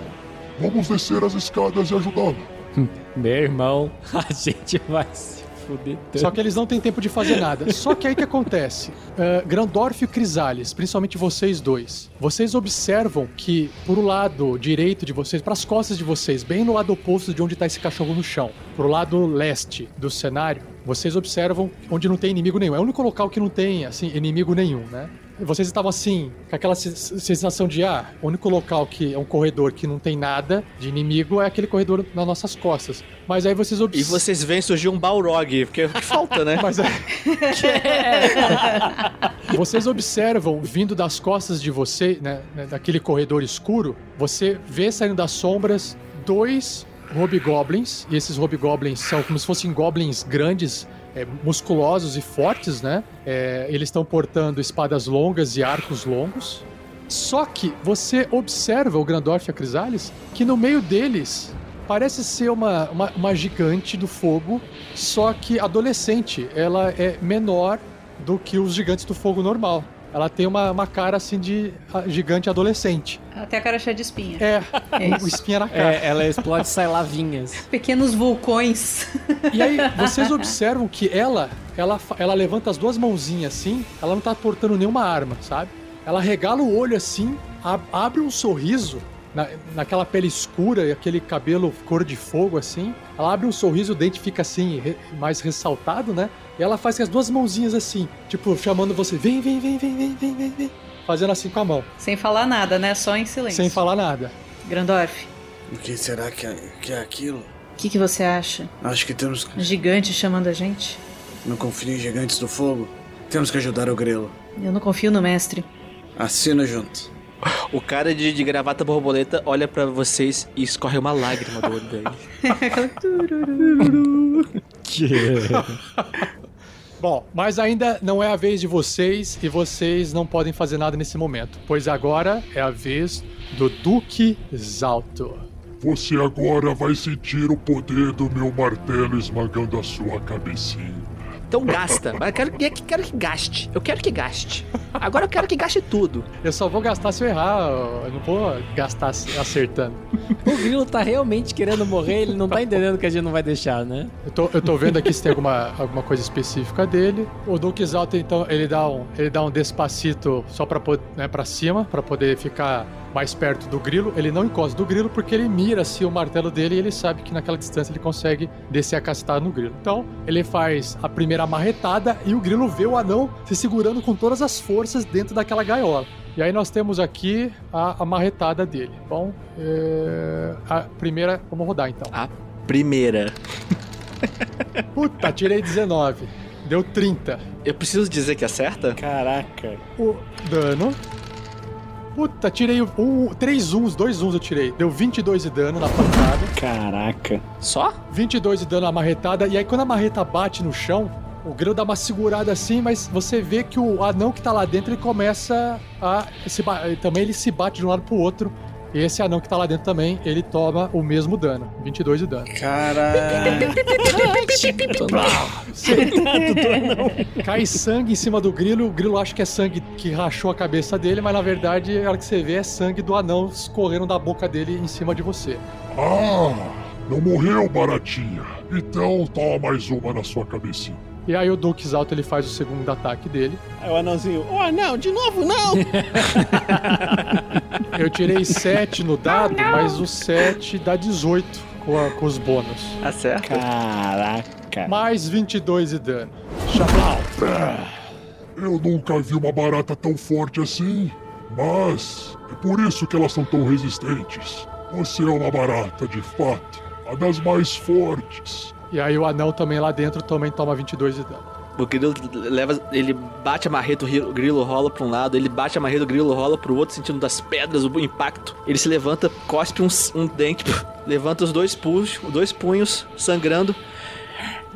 Vamos descer as escadas e ajudá-lo. Meu irmão, a gente vai se tanto. Só que eles não têm tempo de fazer nada. Só que aí que acontece? Uh, Grandorf e Crisales, principalmente vocês dois, vocês observam que pro lado direito de vocês, pras costas de vocês, bem no lado oposto de onde tá esse cachorro no chão, pro lado leste do cenário, vocês observam onde não tem inimigo nenhum. É o único local que não tem, assim, inimigo nenhum, né? Vocês estavam assim, com aquela se- sensação de, ah, o único local que é um corredor que não tem nada de inimigo é aquele corredor nas nossas costas. Mas aí vocês E observam. vocês veem surgir um Balrog, porque é o que falta, né? Mas é- vocês observam vindo das costas de você, né, né, daquele corredor escuro, você vê saindo das sombras dois hobgoblins, e esses hobgoblins são como se fossem goblins grandes, é, musculosos e fortes, né? É, eles estão portando espadas longas e arcos longos. Só que você observa o Grandorf e a Crisales que no meio deles parece ser uma, uma, uma gigante do fogo, só que adolescente. Ela é menor do que os gigantes do fogo normal. Ela tem uma, uma cara assim de ah, gigante adolescente. Até a cara cheia de espinha. É, É o espinha na cara. É, ela explode e sai lavinhas. Pequenos vulcões. E aí, vocês observam que ela, ela, ela levanta as duas mãozinhas assim, ela não tá portando nenhuma arma, sabe? Ela regala o olho assim, abre um sorriso na, naquela pele escura e aquele cabelo cor de fogo, assim. Ela abre um sorriso, o dente fica assim, re, mais ressaltado, né? E ela faz com as duas mãozinhas assim, tipo, chamando você: vem, vem, vem, vem, vem, vem, vem, vem. Fazendo assim com a mão. Sem falar nada, né? Só em silêncio. Sem falar nada. Grandorf. O que será que é, que é aquilo? O que, que você acha? Acho que temos. Um gigante chamando a gente? Não confio em gigantes do fogo. Temos que ajudar o grelo. Eu não confio no mestre. Assina junto. O cara de, de gravata borboleta olha pra vocês e escorre uma lágrima do olho dele. Bom, mas ainda não é a vez de vocês e vocês não podem fazer nada nesse momento, pois agora é a vez do Duque Zalto. Você agora vai sentir o poder do meu martelo esmagando a sua cabecinha. Então gasta. Mas eu quero, que- quero que gaste. Eu quero que gaste. Agora eu quero que gaste tudo. Eu só vou gastar se eu errar, eu não vou gastar acertando. O Grilo tá realmente querendo morrer, ele não tá entendendo que a gente não vai deixar, né? Eu tô, eu tô vendo aqui se tem alguma, alguma coisa específica dele. O Duque Zalto, então, ele dá um, ele dá um despacito só pra, né, pra cima, pra poder ficar mais perto do grilo. Ele não encosta do grilo porque ele mira assim o martelo dele e ele sabe que naquela distância ele consegue descer a cacetada no grilo. Então, ele faz a primeira amarretada e o grilo vê o anão se segurando com todas as forças dentro daquela gaiola. E aí nós temos aqui a amarretada dele. Bom, é, a primeira, vamos rodar então. A primeira. Puta, tirei 19. Deu 30. Eu preciso dizer que acerta? Caraca. O dano. Puta, tirei um, três uns, dois uns eu tirei. Deu 22 de dano na pancada. Caraca. Só? 22 de dano na marretada. E aí quando a marreta bate no chão, o grilo dá uma segurada assim, mas você vê que o anão que tá lá dentro, ele começa a... Se, também ele se bate de um lado pro outro. Esse anão que tá lá dentro também, ele toma o mesmo dano. 22 de dano. Caralho. Cai sangue em cima do grilo, o grilo acha que é sangue que rachou a cabeça dele, mas na verdade, a hora que você vê, é sangue do anão escorrendo da boca dele em cima de você. Ah, não morreu, baratinha. Então toma mais uma na sua cabecinha. E aí o Duke Alto ele faz o segundo ataque dele. Aí o anãozinho, oh não, de novo não! Eu tirei 7 no dado, mas o 7 dá 18 com, a- com os bônus. Acerta. Caraca. Mais 22 de dano. Chablau. Eu nunca vi uma barata tão forte assim. Mas é por isso que elas são tão resistentes. Você é uma barata, de fato. A das mais fortes. E aí o anão também lá dentro também toma 22 de dano. O grilo leva. Ele bate a marreta, o ri- o grilo rola pra um lado, ele bate a marreta, o grilo rola pro outro, sentindo das pedras o impacto. Ele se levanta, cospe um, um dente, levanta os dois punhos, os dois punhos, sangrando.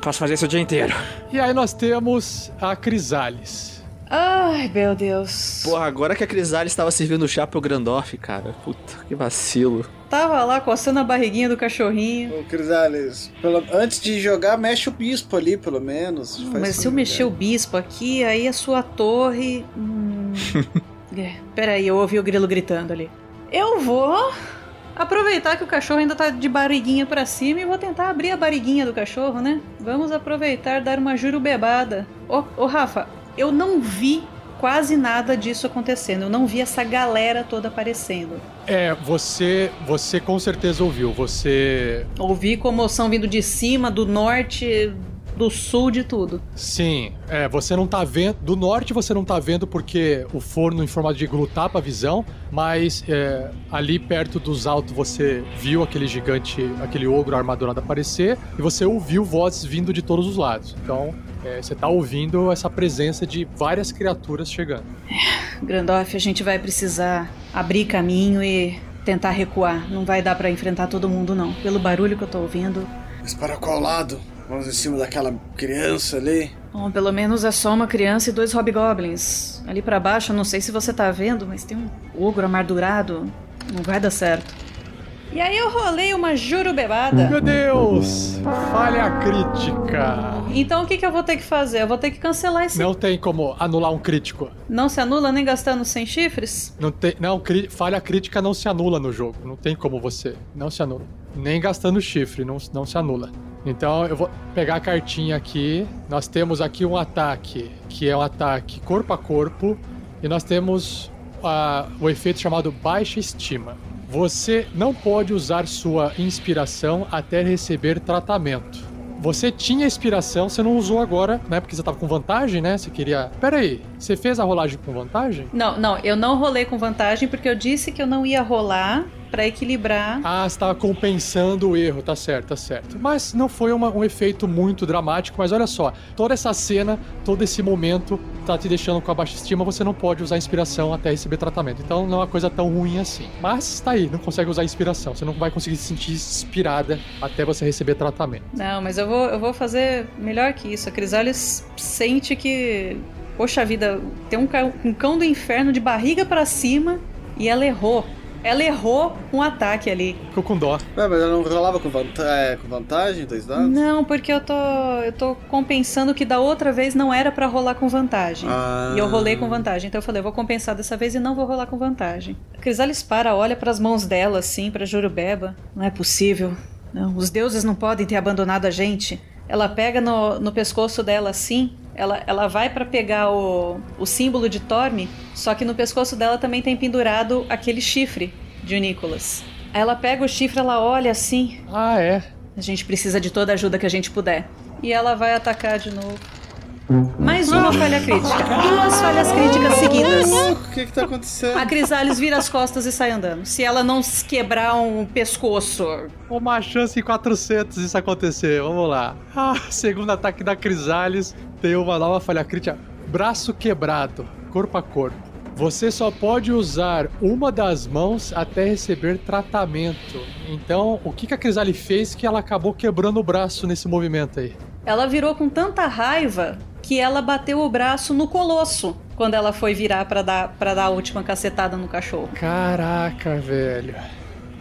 Posso fazer isso o dia inteiro. E aí nós temos a Crisales. Ai, meu Deus. Porra, agora que a Crisalis estava servindo chá pro Grandorf, cara. Puta, que vacilo. Tava lá coçando a barriguinha do cachorrinho. Ô, Crisales, pelo- antes de jogar, mexe o bispo ali, pelo menos. Faz Mas se eu mexer o bispo aqui, aí a sua torre. Hum... é, peraí, eu ouvi o grilo gritando ali. Eu vou aproveitar que o cachorro ainda tá de barriguinha pra cima e vou tentar abrir a barriguinha do cachorro, né? Vamos aproveitar dar uma jurubebada. Ô, ô Rafa, eu não vi quase nada disso acontecendo. Eu não vi essa galera toda aparecendo. É, você, você com certeza ouviu. Você Ouvi comoção vindo de cima, do norte. Do sul de tudo. Sim, é, você não tá vendo. Do norte você não tá vendo porque o forno em formato de iglu tapa a visão, mas é, ali perto dos altos você viu aquele gigante, aquele ogro armadurado aparecer e você ouviu vozes vindo de todos os lados. Então é, você tá ouvindo essa presença de várias criaturas chegando. Grandorf, a gente vai precisar abrir caminho e tentar recuar. Não vai dar pra enfrentar todo mundo, não. Pelo barulho que eu tô ouvindo. Mas para qual lado? Vamos em cima daquela criança ali? Bom, pelo menos é só uma criança e dois hobgoblins. Ali pra baixo, eu não sei se você tá vendo, mas tem um ogro amargurado. Não vai dar certo. E aí eu rolei uma jurubebada. Meu Deus! Falha crítica! Então o que, que eu vou ter que fazer? Eu vou ter que cancelar esse. Não tem como anular um crítico. Não se anula nem gastando 100 chifres? Não tem, não, cri- falha crítica não se anula no jogo. Não tem como você. Não se anula. Nem gastando chifre, não, não se anula. Então eu vou pegar a cartinha aqui. Nós temos aqui um ataque, que é um ataque corpo a corpo. E nós temos ah, o efeito chamado baixa estima. Você não pode usar sua inspiração até receber tratamento. Você tinha inspiração, você não usou agora, né? Porque você tava com vantagem, né? Você queria. Pera aí, você fez a rolagem com vantagem? Não, não, eu não rolei com vantagem porque eu disse que eu não ia rolar pra equilibrar. Ah, você tava compensando o erro, tá certo, tá certo. Mas não foi uma- um efeito muito dramático, mas olha só, toda essa cena, todo esse momento tá te deixando com a baixa estima, você não pode usar inspiração até receber tratamento. Então não é uma coisa tão ruim assim. Mas tá aí, não consegue usar inspiração, você não vai conseguir se sentir inspirada até você receber tratamento. Não, mas eu vou, eu vou fazer melhor que isso. A Crisales sente que, poxa vida, tem um, ca- um cão do inferno de barriga pra cima e ela errou. Ela errou um ataque ali. Ficou com dó. Ué, mas ela não rolava com, vanta é, com vantagem, dois dados? Não, porque eu tô, eu tô compensando que da outra vez não era pra rolar com vantagem. Ah. E eu rolei com vantagem. Então eu falei, eu vou compensar dessa vez e não vou rolar com vantagem. A Crisales para, olha pras mãos dela assim, pra Jurubeba. Não é possível. Não, os deuses não podem ter abandonado a gente. Ela pega no, no pescoço dela assim. Ela, ela vai pra pegar o, o símbolo de Torme, só que no pescoço dela também tem pendurado aquele chifre de Nicholas. Aí ela pega o chifre, ela olha assim. Ah, é. A gente precisa de toda a ajuda que a gente puder. E ela vai atacar de novo. Mais uma falha crítica. Duas falhas críticas seguidas. O que que tá acontecendo? A Crisales vira as costas e sai andando. Se ela não se quebrar um pescoço. Uma chance em 400 isso acontecer. Vamos lá. Ah, segundo ataque da Crisales. Tem uma nova falha crítica. Braço quebrado. Corpo a corpo. Você só pode usar uma das mãos até receber tratamento. Então, o que que a Crisale fez que ela acabou quebrando o braço nesse movimento aí? Ela virou com tanta raiva que ela bateu o braço no colosso quando ela foi virar pra dar, pra dar a última cacetada no cachorro. Caraca, velho.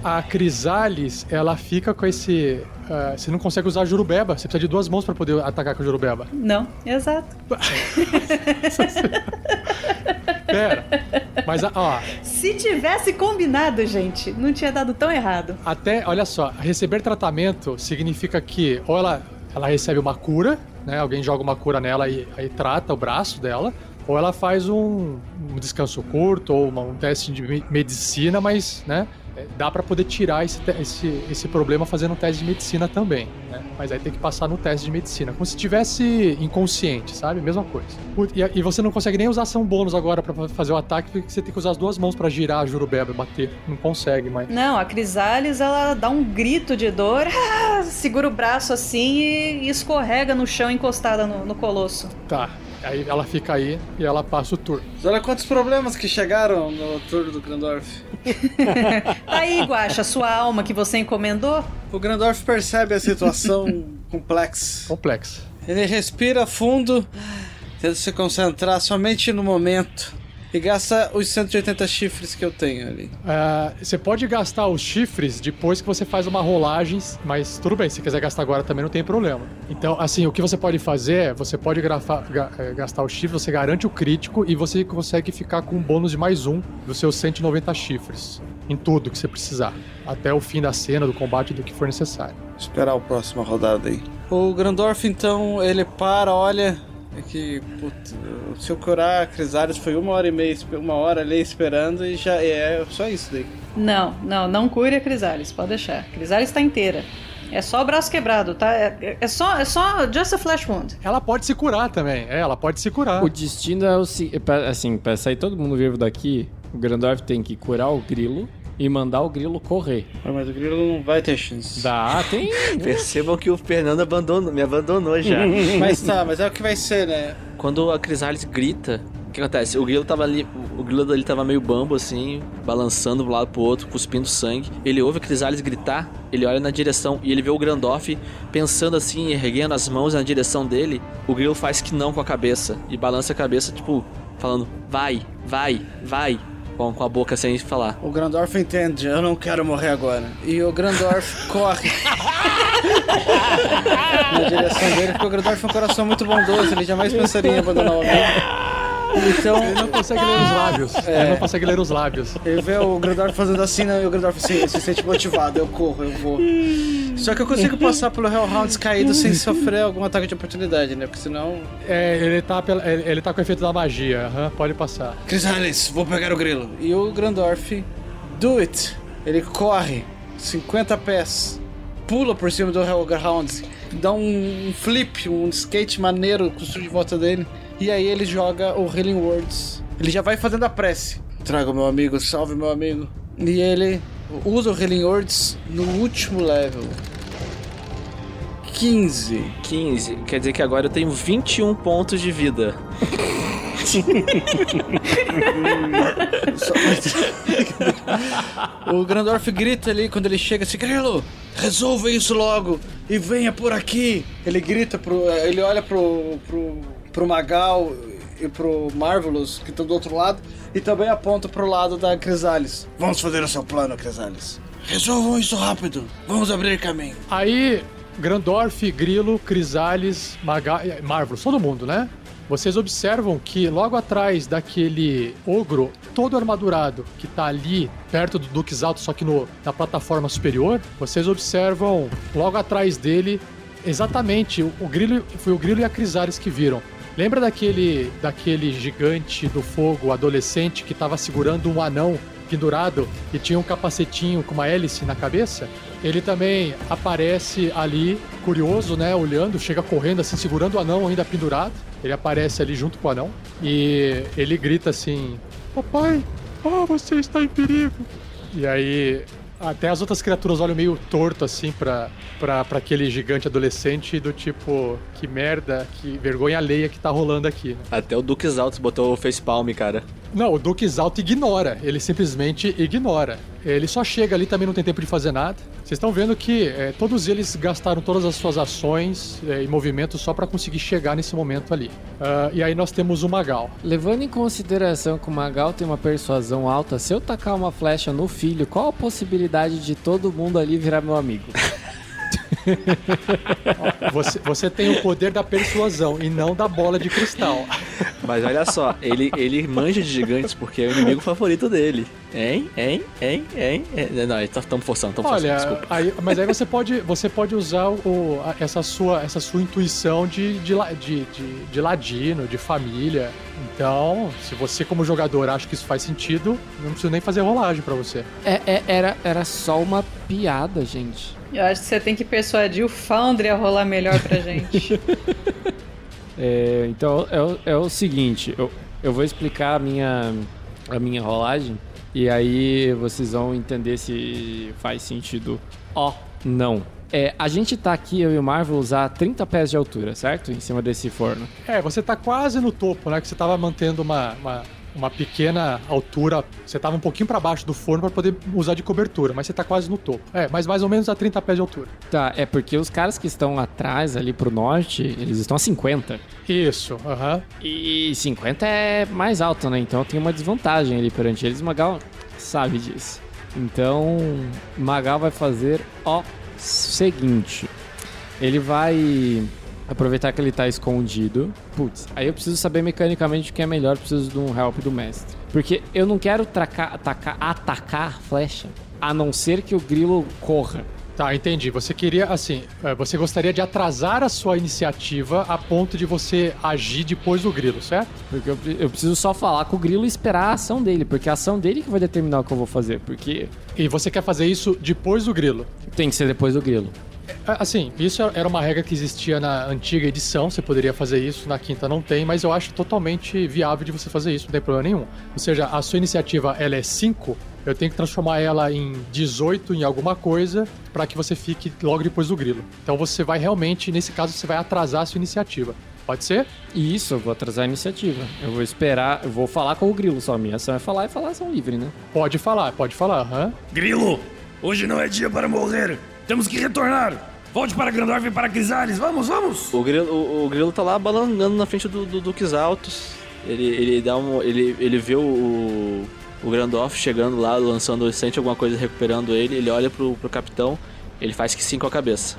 A Crisales, ela fica com esse. ah, você não consegue usar a Jurubeba. Você precisa de duas mãos pra poder atacar com a Jurubeba. Não, exato. Pera. Mas, ó, Se tivesse combinado, gente, não tinha dado tão errado. até, olha só, receber tratamento significa que ou ela, ela recebe uma cura, né? Alguém joga uma cura nela e aí trata o braço dela, ou ela faz um, um descanso curto ou uma- um teste de me- medicina, mas, né? É, Dá pra poder tirar esse, esse, esse problema fazendo um teste de medicina também, né? Mas aí tem que passar no teste de medicina, como se tivesse inconsciente, sabe? Mesma coisa. E, e você não consegue nem usar ação bônus agora pra fazer o ataque, porque você tem que usar as duas mãos pra girar a jurubeba e bater. Não consegue, mas. Não, a Crisales, ela dá um grito de dor, segura o braço assim e, e escorrega no chão encostada no, no colosso. Tá. Aí ela fica aí e ela passa o turno. Mas Olha quantos problemas que chegaram no turno do Grandorf. Aí, Guaxa, sua alma que você encomendou? O Grandorf percebe a situação complexa. Complexo. Ele respira fundo, tenta se concentrar somente no momento. E gasta os 180 chifres que eu tenho ali. Ah, você pode gastar os chifres depois que você faz uma rolagem, mas tudo bem, se quiser gastar agora também não tem problema. Então, assim, o que você pode fazer é, você pode grafa- ga- eh, gastar os chifres, você garante o crítico e você consegue ficar com um bônus de mais um dos seus 190 chifres. Em tudo que você precisar. Até o fim da cena, do combate, do que for necessário. Esperar a próxima rodada aí. O Grandorf, então, ele para, olha. É que, putz, se eu curar a Crisales foi uma hora e meia, uma hora ali esperando e já é só isso daí. Não, não, não cure a Crisales, pode deixar. A Crisales está inteira. É só o braço quebrado, tá? É, é só, é só just a flash wound. Ela pode se curar também. É, ela pode se curar. O destino é o seguinte, assim, pra sair todo mundo vivo daqui, o Grandorf tem que curar o grilo e mandar o grilo correr. Mas o grilo não vai ter chance. Dá, tem. Percebam que o Fernando abandonou, me abandonou já. Mas tá, mas é o que vai ser, né? Quando a Crisales grita, o que acontece? O grilo tava ali, o grilo dele tava meio bambo assim, balançando de um lado pro outro, cuspindo sangue. Ele ouve a Crisales gritar, ele olha na direção e ele vê o Grandoff pensando assim, erguendo as mãos na direção dele. O grilo faz que não com a cabeça e balança a cabeça, tipo, falando: vai, vai, vai. Com, com a boca sem falar. O Grandorf entende, eu não quero morrer agora. E o Grandorf corre. Na direção dele, porque o Grandorf é um coração muito bondoso, ele jamais pensaria em abandonar o amigo. Então, Ele não consegue ler os lábios. É. Ele não consegue ler os lábios. ele vê o Grandorf fazendo assim, né? e o Grandorf assim, se sente motivado, eu corro, eu vou. Só que eu consigo passar pelo Hellhounds caído sem sofrer algum ataque de oportunidade, né? Porque senão. É, ele tá, pela- ele, ele tá com o efeito da magia. aham, pode passar. Crisales, vou pegar o grilo. E o Grandorf, do it. Ele corre 50 pés, pula por cima do Hellhounds, dá um flip, um skate maneiro construído de volta dele. E aí ele joga o Healing Words. Ele já vai fazendo a prece. Traga meu amigo, salve meu amigo. E ele usa o Healing Words no último level. 15. 15, quer dizer que agora eu tenho 21 pontos de vida. O Grandorf grita ali quando ele chega assim, Grilo, resolva isso logo e venha por aqui. Ele grita pro. Ele olha pro. pro, pro Magal e pro Marvelous, que estão do outro lado, e também aponta pro lado da Crisales. Vamos fazer o seu plano, Crisales. Resolvam isso rápido. Vamos abrir caminho. Aí, Grandorf, Grilo, Crisales, Maga... eh, Marvelous, todo mundo, né? Vocês observam que logo atrás daquele ogro todo armadurado que tá ali perto do Duques Alto, só que no, na plataforma superior, vocês observam logo atrás dele exatamente o, o grilo foi o grilo e a Crisales que viram. Lembra daquele daquele gigante do fogo adolescente que estava segurando um anão pendurado e tinha um capacetinho com uma hélice na cabeça? Ele também aparece ali, curioso, né? Olhando, chega correndo assim, segurando o anão ainda pendurado. Ele aparece ali junto com o anão e ele grita assim: Papai, ah, você está em perigo. E aí, até as outras criaturas olham meio torto assim pra, pra, pra aquele gigante adolescente, do tipo: Que merda, que vergonha alheia que tá rolando aqui. né? Até o Duques Altos botou o facepalm, cara. Não, o Duque Exalto ignora. Ele simplesmente ignora. Ele só chega ali, também não tem tempo de fazer nada. Vocês estão vendo que é, todos eles gastaram todas as suas ações é, e movimentos só pra conseguir chegar nesse momento ali. Ah, e aí nós temos o Magal. Levando em consideração que o Magal tem uma persuasão alta, se eu tacar uma flecha no filho, qual a possibilidade de todo mundo ali virar meu amigo? Você, você tem o poder da persuasão e não da bola de cristal. Mas olha só, ele, ele manja de gigantes porque é o inimigo favorito dele. Hein? Hein? Hein? Hein? hein? Não, estamos forçando, estamos forçando, Olha, desculpa. aí- mas aí você pode, você pode usar o, a- essa, sua, essa sua intuição de, de, de, de, de ladino, de família. Então, se você como jogador acha que isso faz sentido, não precisa nem fazer rolagem pra você. É, é- era, era só uma piada, gente. Eu acho que você tem que persuadir o Foundry a rolar melhor pra gente. É, então é, o- é o seguinte, eu, eu vou explicar a minha, a minha rolagem e aí vocês vão entender se faz sentido ou não. É, a gente tá aqui, eu e o Marvel, a 30 pés de altura, certo? Em cima desse forno. É, você tá quase no topo, né? Que você tava mantendo uma, uma, uma pequena altura. Você tava um pouquinho pra baixo do forno pra poder usar de cobertura, mas você tá quase no topo. É, mas mais ou menos a 30 pés de altura. Tá, é porque os caras que estão atrás, ali pro norte, eles estão a 50. Isso, aham. E 50 é mais alto, né? Então tem uma desvantagem ali perante eles. Magal sabe disso. Então, Magal vai fazer o seguinte: ele vai aproveitar que ele tá escondido. Putz, aí eu preciso saber mecanicamente o que é melhor. Preciso de um help do mestre. Porque eu não quero tracar, atacar, atacar flecha, a não ser que o grilo corra. Tá, entendi. Você queria, assim, é, você gostaria de atrasar a sua iniciativa a ponto de você agir depois do grilo, certo? Porque eu, eu preciso só falar com o grilo e esperar a ação dele, porque a ação dele que vai determinar o que eu vou fazer, porque E você quer fazer isso depois do grilo. tem que ser depois do grilo. Assim, isso era uma regra que existia na antiga edição, você poderia fazer isso, na quinta não tem, mas eu acho totalmente viável de você fazer isso, não tem problema nenhum. Ou seja, a sua iniciativa ela é 5, eu tenho que transformar ela em 18 em alguma coisa para que você fique logo depois do grilo. Então você vai realmente, nesse caso, você vai atrasar a sua iniciativa. Pode ser? Isso, eu vou atrasar a iniciativa. Eu vou esperar, eu vou falar com o grilo só. Minha ação é falar e falar ação livre, né? Pode falar, pode falar, hã? Grilo, hoje não é dia para morrer. Temos que retornar. Volte para Grandorf e para Crisales. Vamos, vamos. O grilo, o, o grilo tá lá balangando na frente do, do Altos. Ele, ele dá um. Ele, ele vê o, o Grandorf chegando lá, lançando, sente alguma coisa recuperando ele. Ele olha pro, pro capitão, ele faz que sim com a cabeça.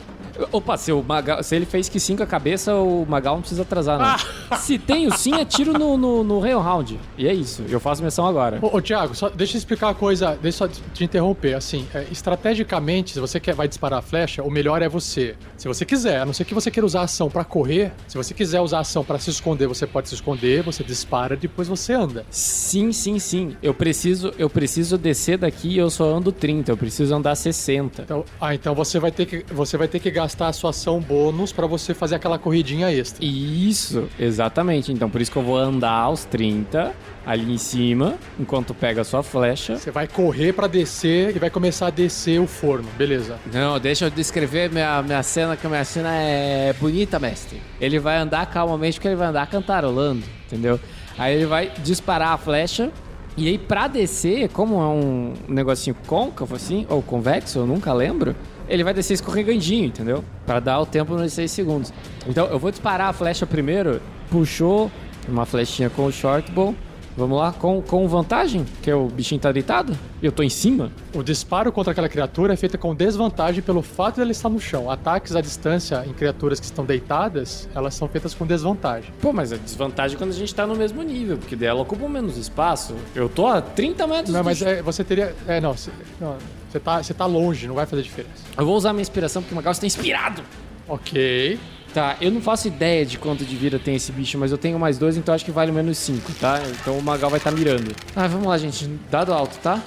Opa, se, o Magal, se ele fez que sim com a cabeça, o Magal não precisa atrasar, não. Se tem o sim, é tiro no, no, no Rail Round. E é isso, eu faço menção agora. Ô, ô Thiago, só, deixa eu explicar uma coisa, deixa eu só te interromper. Assim, é, estrategicamente, se você quer, vai disparar a flecha, o melhor é você. Se você quiser, a não ser que você queira usar a ação pra correr, se você quiser usar a ação pra se esconder, você pode se esconder, você dispara, depois você anda. Sim, sim, sim. Eu preciso, eu preciso descer daqui e eu só ando 30, eu preciso andar 60. Então, ah, então você vai ter que, você vai ter que gastar a sua ação bônus pra você fazer aquela corridinha extra. Isso, exatamente. Então por isso que eu vou andar aos 30 ali em cima, enquanto pega a sua flecha. Você vai correr pra descer e vai começar a descer o forno, beleza? Não, deixa eu descrever minha, minha cena, que a minha cena é bonita, mestre. Ele vai andar calmamente, porque ele vai andar cantarolando, entendeu? Aí ele vai disparar a flecha. E aí, pra descer, como é um negocinho côncavo assim, ou convexo, eu nunca lembro, ele vai descer escorregandinho, entendeu? Pra dar o tempo nos 6 segundos. Então, eu vou disparar a flecha primeiro, puxou uma flechinha com o shortbow. Vamos lá, com, com vantagem, que o bichinho tá deitado, e eu tô em cima. O disparo contra aquela criatura é feito com desvantagem pelo fato de ela estar no chão. Ataques à distância em criaturas que estão deitadas, elas são feitas com desvantagem. Pô, mas é desvantagem quando a gente tá no mesmo nível, porque daí ela ocupa menos espaço. Eu tô a 30 metros Não, mas é, você teria. É, não. Não, você, tá, você tá longe, não vai fazer diferença. Eu vou usar minha inspiração, porque o Magal está inspirado. Ok. Tá, eu não faço ideia de quanto de vida tem esse bicho, mas eu tenho mais dois, então acho que vale menos 5, tá? Então o Magal vai estar mirando. Ah, vamos lá, gente. Dado alto, tá?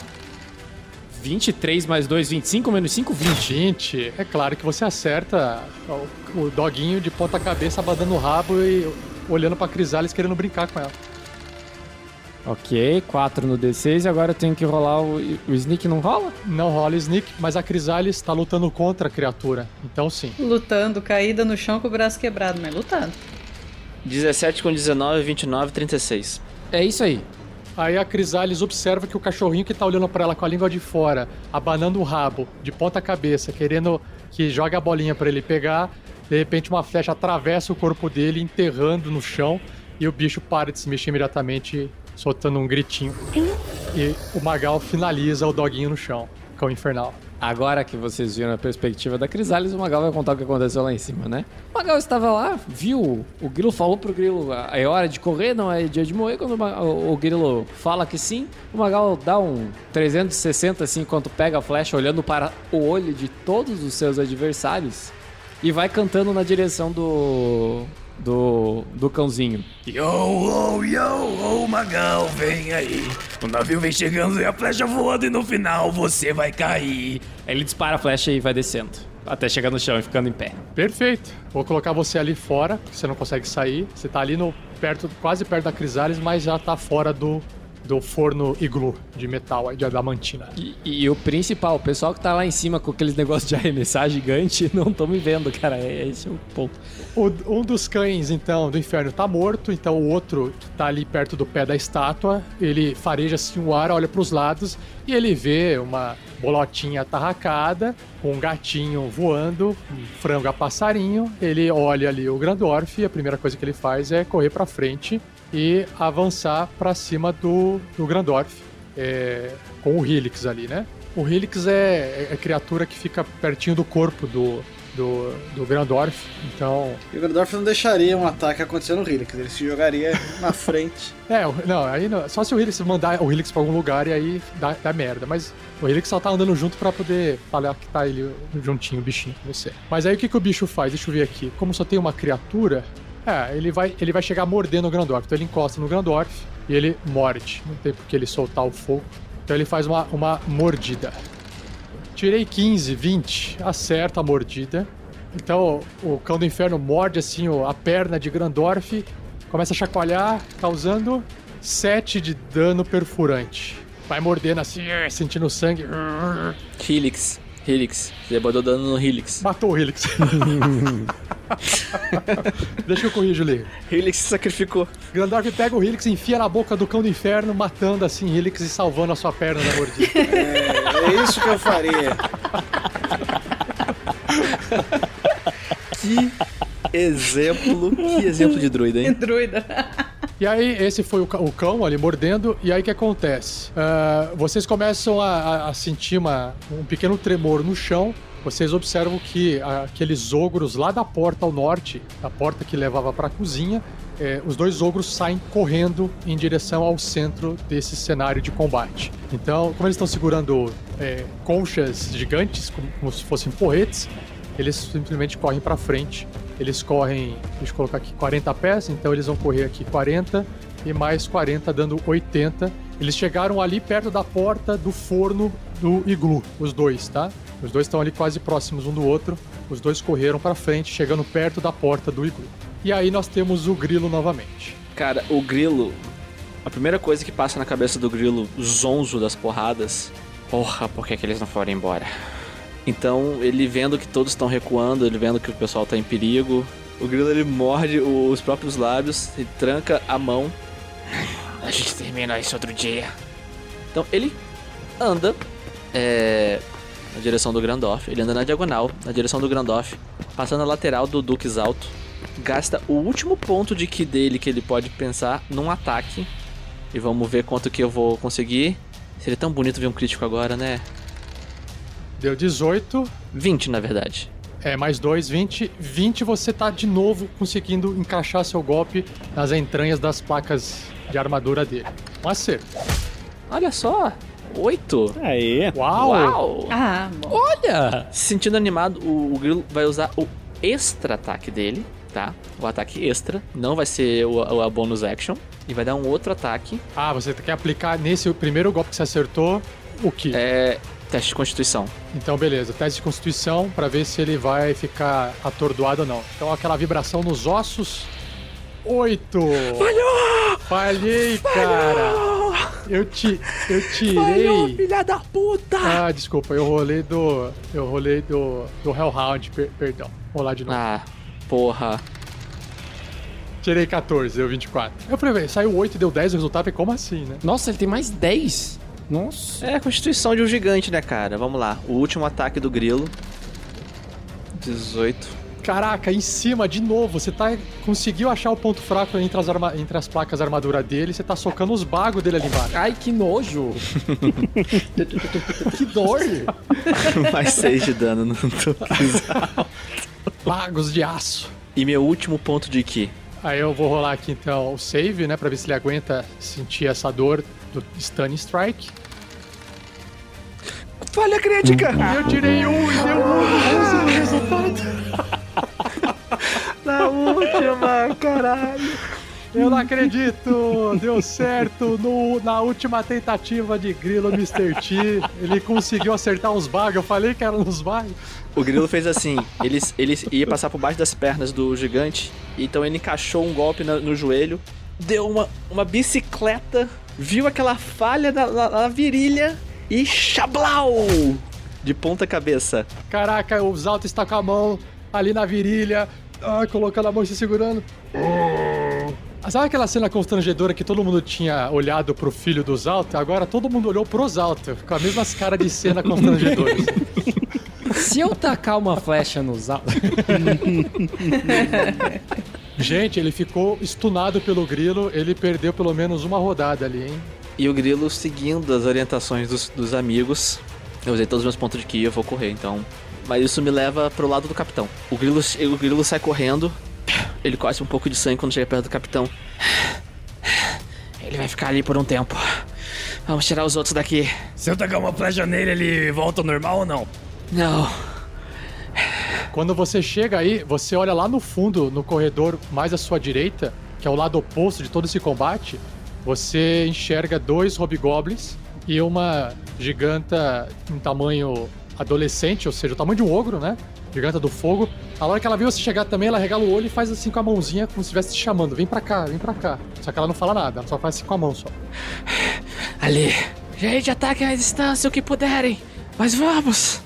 23 mais 2, 25, menos 5, 20. 20. É claro que você acerta o, o doguinho de ponta cabeça, abandando o rabo e olhando pra Crisales querendo brincar com ela. Ok, 4 no D6 e agora eu tenho que rolar o, o sneak, não rola? Não rola sneak, mas a Crisales tá lutando contra a criatura. Então sim. Lutando, caída no chão com o braço quebrado, mas lutando. 17 com 19, 29, 36. É isso aí. Aí a Crisales observa que o cachorrinho que tá olhando pra ela com a língua de fora, abanando o rabo, de ponta cabeça, querendo que jogue a bolinha pra ele pegar, de repente uma flecha atravessa o corpo dele, enterrando no chão, e o bicho para de se mexer imediatamente, soltando um gritinho. E o Magal finaliza o doguinho no chão, com o infernal. Agora que vocês viram a perspectiva da Crisales, o Magal vai contar o que aconteceu lá em cima, né? O Magal estava lá, viu, o Grilo falou pro Grilo, é hora de correr, não é dia de morrer. Quando o Grilo fala que sim, o Magal dá um 360 assim, enquanto pega a flecha, olhando para o olho de todos os seus adversários e vai cantando na direção do... do... do cãozinho. Yo, oh, yo, oh, Magal, vem aí. O navio vem chegando e a flecha voando e no final você vai cair. Aí ele dispara a flecha e vai descendo, até chegar no chão e ficando em pé. Perfeito. Vou colocar você ali fora, porque você não consegue sair. Você tá ali no perto, quase perto da Crisales, mas já tá fora do, do forno iglu de metal aí, de adamantina. E, e o principal, o pessoal que tá lá em cima com aqueles negócios de arremessar gigante, não tô me vendo, cara. É esse é o ponto. O- um dos cães, então, do inferno tá morto, então o outro que tá ali perto do pé da estátua, ele fareja assim o ar, olha pros lados e ele vê uma bolotinha atarracada, um gatinho voando, um frango a passarinho. Ele olha ali o Grandorf e a primeira coisa que ele faz é correr pra frente e avançar pra cima do, do Grandorf, é, com o Helix ali, né? O Helix é, é criatura que fica pertinho do corpo do, do, do Grandorf, então E o Grandorf não deixaria um ataque acontecer no Helix, ele se jogaria na frente. É, não, aí não, só se o Helix mandar o Helix pra algum lugar e aí dá, dá merda. Mas o Helix só tá andando junto pra poder falar que tá ele juntinho, o bichinho com você. Mas aí o que, que o bicho faz? Deixa eu ver aqui. Como só tem uma criatura, é, ele vai, ele vai chegar mordendo o Grandorf. Então ele encosta no Grandorf e ele morde. Não tem por que ele soltar o fogo. Então ele faz uma, uma mordida. Tirei 15, 20. Acerta a mordida. Então o cão do inferno morde assim a perna de Grandorf, começa a chacoalhar, causando 7 de dano perfurante. Vai mordendo assim, sentindo sangue. Helix. Helix. Você botou dano no Helix. Matou o Helix. Deixa eu corrigir, Liga. Helix se sacrificou. Grandorf pega o Helix, enfia na boca do cão do inferno, matando assim Helix e salvando a sua perna da mordida. É isso que eu faria. Que exemplo. Que exemplo de druida, hein? Druida. E aí, esse foi o, cão ali mordendo, e aí o que acontece? Ah, vocês começam a, a- sentir uma- um pequeno tremor no chão. Vocês observam que aqueles ogros lá da porta ao norte, da porta que levava para a cozinha, eh, os dois ogros saem correndo em direção ao centro desse cenário de combate. Então, como eles estão segurando eh, conchas gigantes, como, como se fossem porretes, eles simplesmente correm para frente. Eles correm, deixa eu colocar aqui, 40 pés, então eles vão correr aqui 40 e mais 40, dando 80. Eles chegaram ali perto da porta do forno do iglu, os dois, tá? Os dois estão ali quase próximos um do outro. Os dois correram para frente, chegando perto da porta do iglu. E aí nós temos o grilo novamente. Cara, o grilo. A primeira coisa que passa na cabeça do grilo, zonzo das porradas. Porra, por que, que eles não foram embora? Então, ele vendo que todos estão recuando, ele vendo que o pessoal tá em perigo. O grilo ele morde os próprios lábios e tranca a mão. A gente termina isso outro dia. Então, ele anda é, na direção do Grandorf. Ele anda na diagonal, na direção do Grandorf, passando a lateral do Duques Alto. Gasta o último ponto de ki dele que ele pode pensar num ataque. E vamos ver quanto que eu vou conseguir. Seria tão bonito ver um crítico agora, né? Deu 18, 20, na verdade. é mais 2, 20. 20 você tá de novo conseguindo encaixar seu golpe nas entranhas das placas de armadura dele. Um acerto. Olha só! 8! Aí. Uau! Uau! Ah, bom. Olha! Se sentindo animado, o, o Grilo vai usar o extra ataque dele, tá? O ataque extra. Não vai ser o, o- a bonus action. E vai dar um outro ataque. Ah, você quer aplicar nesse primeiro golpe que você acertou o que? É. Teste de constituição. Então, beleza. Teste de constituição pra ver se ele vai ficar atordoado ou não. Então, aquela vibração nos ossos. Oito! Falhou! Falhei, cara! Eu te. Eu tirei. filha da puta! Ah, desculpa, eu rolei do. Eu rolei do. Do Hellhound, per- perdão. Vou rolar de novo. Ah, porra. Tirei 14, deu 24. Eu falei, saiu 8 e deu 10 o resultado, e como assim, né? Nossa, ele tem mais 10. Nossa. É a constituição de um gigante, né, cara? Vamos lá. O último ataque do grilo. 18. Caraca, em cima, de novo, você tá. Conseguiu achar o ponto fraco entre as, arma- entre as placas da armadura dele, você tá socando os bagos dele ali embaixo. Ai, que nojo. que dor. Mais 6 de dano no. Bagos de aço. E meu último ponto de ki. Aí eu vou rolar aqui então o save, né? Pra ver se ele aguenta sentir essa dor do Stun Strike. Falha crítica! Eu tirei um e deu um 11 no resultado. Na última, caralho. Eu não acredito! Deu certo no, na última tentativa de grilo Mr. T. Ele conseguiu acertar uns bagos. Eu falei que eram uns bagos. O grilo fez assim: ele, ele ia passar por baixo das pernas do gigante, então ele encaixou um golpe na- no joelho, deu uma, uma bicicleta, viu aquela falha na, na- na virilha e chablau! De ponta cabeça. Caraca, o Zalto está com a mão ali na virilha, ah, colocando a mão e se segurando. Ah, Sabe aquela cena constrangedora que todo mundo tinha olhado pro filho do Zalto? Agora todo mundo olhou pro Zalto, com a mesma cara de cena constrangedora. Se eu tacar uma flecha no Zal... Gente, ele ficou stunado pelo grilo, ele perdeu pelo menos uma rodada ali, hein? E o grilo seguindo as orientações dos, dos amigos. Eu usei todos os meus pontos de ki, eu vou correr, então. Mas isso me leva pro lado do capitão. O grilo, o grilo sai correndo, ele cospe um pouco de sangue quando chega perto do capitão. Ele vai ficar ali por um tempo. Vamos tirar os outros daqui. Se eu tacar uma flecha nele, ele volta ao normal ou não? Não. Quando você chega aí, você olha lá no fundo, no corredor mais à sua direita, que é o lado oposto de todo esse combate, você enxerga dois hobgoblins e uma giganta em tamanho adolescente, ou seja, o tamanho de um ogro, né? Giganta do fogo. A hora que ela viu você chegar também, ela regala o olho e faz assim com a mãozinha, como se estivesse te chamando. Vem pra cá, vem pra cá. Só que ela não fala nada, ela só faz assim com a mão só. Ali. Gente, ataquem à distância o que puderem. Mas vamos.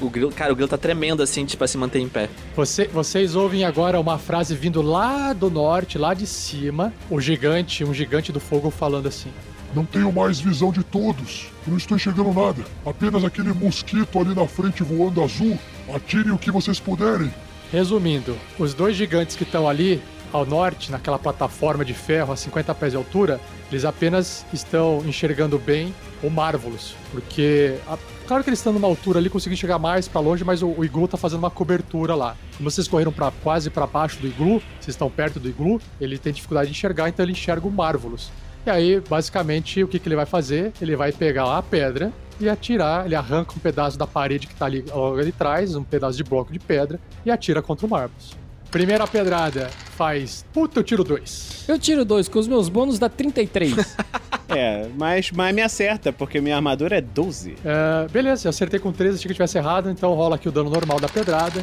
O grilo, cara, o grilo tá tremendo assim, tipo, pra se manter em pé. Você- vocês ouvem agora uma frase vindo lá do norte, lá de cima. O gigante, um gigante do fogo falando assim. Não tenho mais visão de todos. Não estou enxergando nada. Apenas aquele mosquito ali na frente voando azul. Atirem o que vocês puderem. Resumindo, os dois gigantes que estão ali ao norte, naquela plataforma de ferro a 50 pés de altura, eles apenas estão enxergando bem o Marvelous, porque a- claro que eles estão numa altura ali, conseguem chegar mais pra longe, mas o, o iglu tá fazendo uma cobertura lá. Como vocês correram para quase pra baixo do iglu, vocês estão perto do iglu, ele tem dificuldade de enxergar, então ele enxerga o Marvelous. E aí, basicamente, o que, que ele vai fazer? Ele vai pegar a pedra e atirar. Ele arranca um pedaço da parede que tá ali logo ali atrás, um pedaço de bloco de pedra, e atira contra o Marvelous. Primeira pedrada faz. Puta, eu tiro dois. Eu tiro dois, com os meus bônus dá 33. É, mas, mas me acerta, porque minha armadura é 12. É, beleza, eu acertei com 13, achei que eu tivesse errado, então rola aqui o dano normal da pedrada.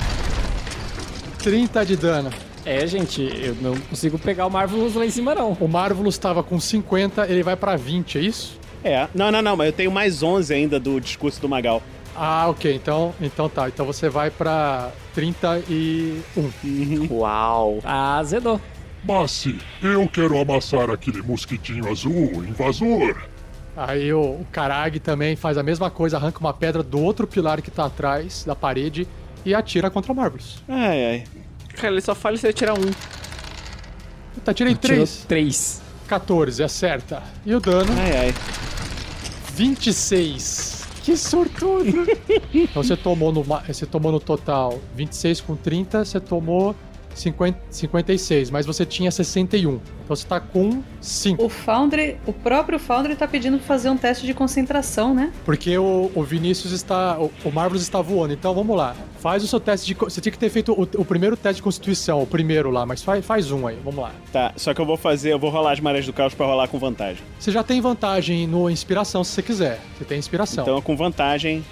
30 de dano. é, gente, eu não consigo pegar o Marvelous lá em cima, não. O Marvelous estava com 50, ele vai pra 20, é isso? É, não, não, não, mas eu tenho mais 11 ainda do discurso do Magal. Ah, ok, então, então tá. Então você vai pra 31. Uau. Ah, azedou. Massi, eu quero amassar aquele mosquitinho azul, invasor. Aí o, o Karag também faz a mesma coisa, arranca uma pedra do outro pilar que tá atrás da parede e atira contra o Marvelous. Ai, ai. Cara, ele só falha se ele tirar um. Tá, tirei 3. 3. 14, acerta. E o dano? Ai, ai. 26. Que sortudo! então você tomou no, você tomou no total 26 com 30, você tomou 50, 56, mas você tinha 61. Então você tá com 5. O Foundry, o próprio Foundry tá pedindo pra fazer um teste de concentração, né? Porque o, o Vinícius está. O, o Marvelous está voando. Então vamos lá. Faz o seu teste de. Você tinha que ter feito o, o primeiro teste de constituição, o primeiro lá, mas faz, faz um aí. Vamos lá. Tá, só que eu vou fazer, eu vou rolar as marés do caos pra rolar com vantagem. Você já tem vantagem no inspiração se você quiser. Você tem inspiração. Então, com vantagem,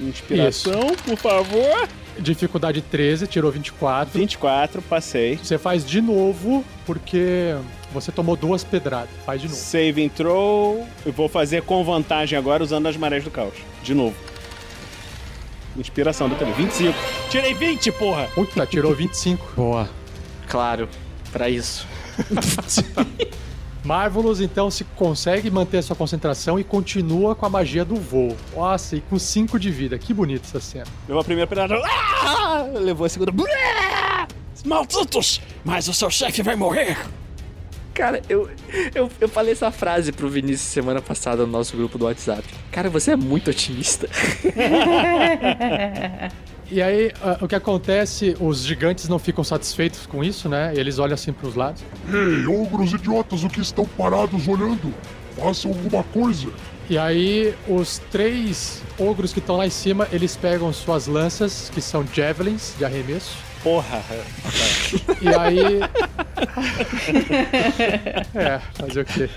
inspiração, por favor. Dificuldade 13, tirou 24. 24, passei. Você faz de novo, porque você tomou duas pedradas. Faz de novo. Save and throw. Eu vou fazer com vantagem agora usando as marés do caos. De novo. Inspiração do também. 25. Tirei 20, porra! Puta, tirou 25. Boa. Claro, pra isso. Marvelous, então, se consegue manter a sua concentração e continua com a magia do voo. Nossa, e com 5 de vida. Que bonita essa cena. Levou a primeira pedrada. Ah! Levou a segunda. Ah! Malditos! Mas o seu chefe vai morrer! Cara, eu, eu, eu falei essa frase pro Vinícius semana passada no nosso grupo do WhatsApp. Cara, você é muito otimista. E aí, o que acontece, os gigantes não ficam satisfeitos com isso, né? Eles olham assim pros lados. Ei, ogros idiotas, o que estão parados olhando? Façam alguma coisa. E aí, os três ogros que estão lá em cima, eles pegam suas lanças, que são javelins de arremesso. Porra! E aí. é, fazer o quê?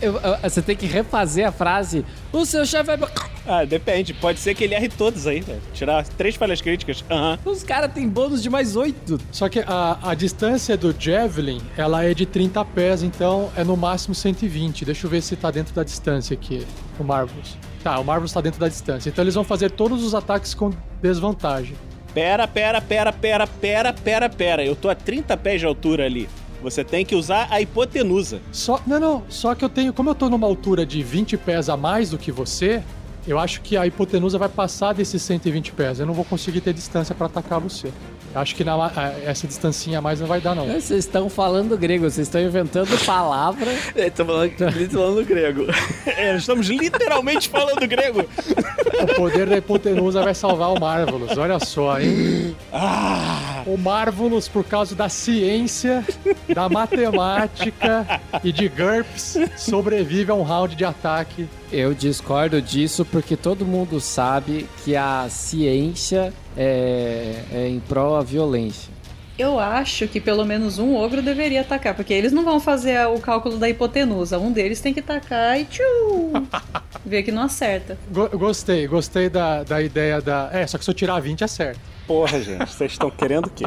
Eu- eu- você tem que refazer a frase. O seu chefe vai. Ah, depende. Pode ser que ele erre todos aí, né? Tirar três falhas críticas. Aham. Os caras têm bônus de mais 8. Só que a, a distância do Javelin, ela é de 30 pés, então é no máximo 120. Deixa eu ver se tá dentro da distância aqui, o Marvelous. Tá, o Marvelous tá dentro da distância. Então eles vão fazer todos os ataques com desvantagem. Pera, pera, pera, pera, pera, pera, pera. Eu tô a 30 pés de altura ali. Você tem que usar a hipotenusa. Só, não, não, só que eu tenho, como eu tô numa altura de 20 pés a mais do que você, eu acho que a hipotenusa vai passar desses 120 pés. Eu não vou conseguir ter distância pra atacar você. Eu acho que na, essa distancinha a mais não vai dar, não. Vocês estão falando grego, vocês estão inventando palavra. Ele tá falando, tá falando grego. É, estamos literalmente falando grego. O poder da hipotenusa vai salvar o Marvelous. Olha só, hein? Ah! O Marvelous, por causa da ciência, da matemática e de GURPS, sobrevive a um round de ataque. Eu discordo disso porque todo mundo sabe que a ciência é, é em prol à violência. Eu acho que pelo menos um ogro deveria atacar, porque eles não vão fazer o cálculo da hipotenusa. Um deles tem que atacar e tchu! Ver que não acerta. Go- gostei, gostei da, da ideia da. É, só que se eu tirar 20 acerta. Porra, gente, vocês estão querendo o quê?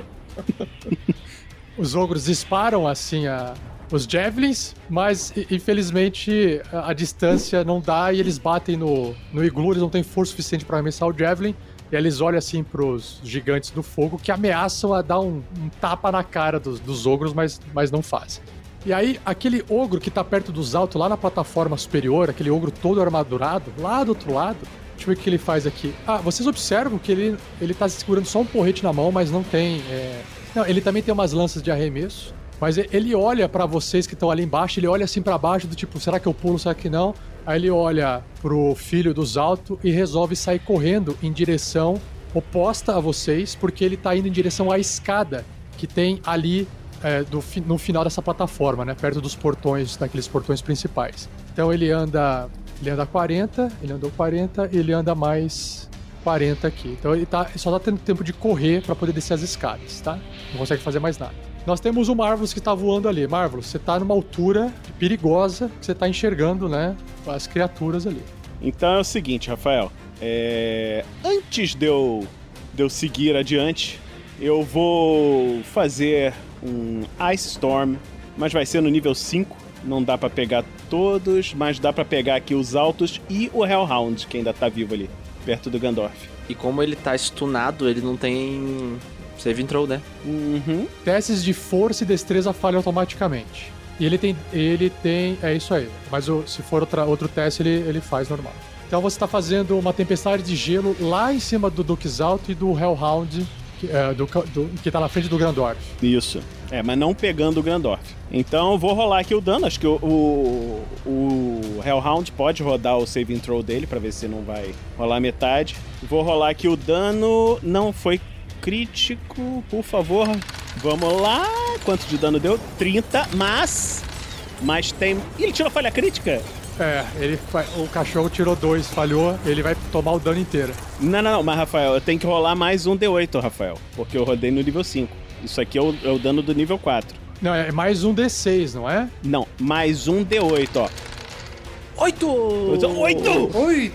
Os ogros disparam assim a, os javelins, mas infelizmente a, a distância não dá e eles batem no, no iglu, eles não têm força suficiente para arremessar o javelin. E eles olham assim pros gigantes do fogo que ameaçam a dar um, um tapa na cara dos, dos ogros, mas, mas não fazem. E aí, aquele ogro que tá perto dos altos, lá na plataforma superior, aquele ogro todo armadurado, lá do outro lado, deixa eu ver o que ele faz aqui. Ah, vocês observam que ele, ele tá segurando só um porrete na mão, mas não tem. é, Não, ele também tem umas lanças de arremesso. Mas ele olha pra vocês que estão ali embaixo, ele olha assim pra baixo, do tipo, será que eu pulo, será que não? Aí ele olha pro filho dos altos e resolve sair correndo em direção oposta a vocês, porque ele tá indo em direção à escada que tem ali é, do no final dessa plataforma, né? Perto dos portões, daqueles portões principais. Então ele anda. Ele anda 40, ele andou 40 e ele anda mais 40 aqui. Então ele tá, só tá tendo tempo de correr pra poder descer as escadas, tá? Não consegue fazer mais nada. Nós temos o Marvelous que tá voando ali. Marvelous, você tá numa altura perigosa, que você tá enxergando, né? As criaturas ali. Então é o seguinte, Rafael. é, Antes de eu, de eu seguir adiante, eu vou fazer um Ice Storm, mas vai ser no nível 5. Não dá pra pegar todos, mas dá pra pegar aqui os altos e o Hellhound, que ainda tá vivo ali, perto do Gandorf. E como ele tá stunado, ele não tem save throw, né? Uhum. Testes de força e destreza falham automaticamente. E ele tem. Ele tem. É isso aí. Mas o- se for outra, outro teste, ele, ele faz normal. Então você está fazendo uma tempestade de gelo lá em cima do Duke's Alto e do Hellhound, que, é, do, do- que tá na frente do Grandorf. Isso. É, mas não pegando o Grandorf. Então eu vou rolar aqui o dano. Acho que o, o, o Hellhound pode rodar o saving throw dele pra ver se não vai rolar metade. Vou rolar aqui o dano. Não foi crítico, por favor. Vamos lá. Quanto de dano deu? 30, mas. Mas tem. Ih, ele tirou falha crítica? É, ele, o cachorro tirou dois, falhou, ele vai tomar o dano inteiro. Não, não, não, mas Rafael, eu tenho que rolar mais um D8, Rafael. Porque eu rodei no nível 5. Isso aqui é o, é o dano do nível 4. Não, é mais um D6, não é? Não, mais um D8, ó. Oito! Oito! Oi!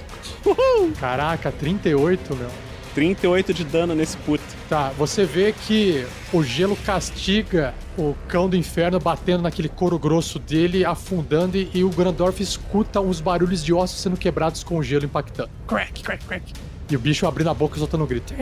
Caraca, 38, meu. 38 de dano nesse puto. Tá, você vê que o gelo castiga o cão do inferno batendo naquele couro grosso dele, afundando, e, o Grandorf escuta uns barulhos de ossos sendo quebrados com o gelo impactando. Crack, crack, crack. E o bicho abrindo a boca e soltando um grito.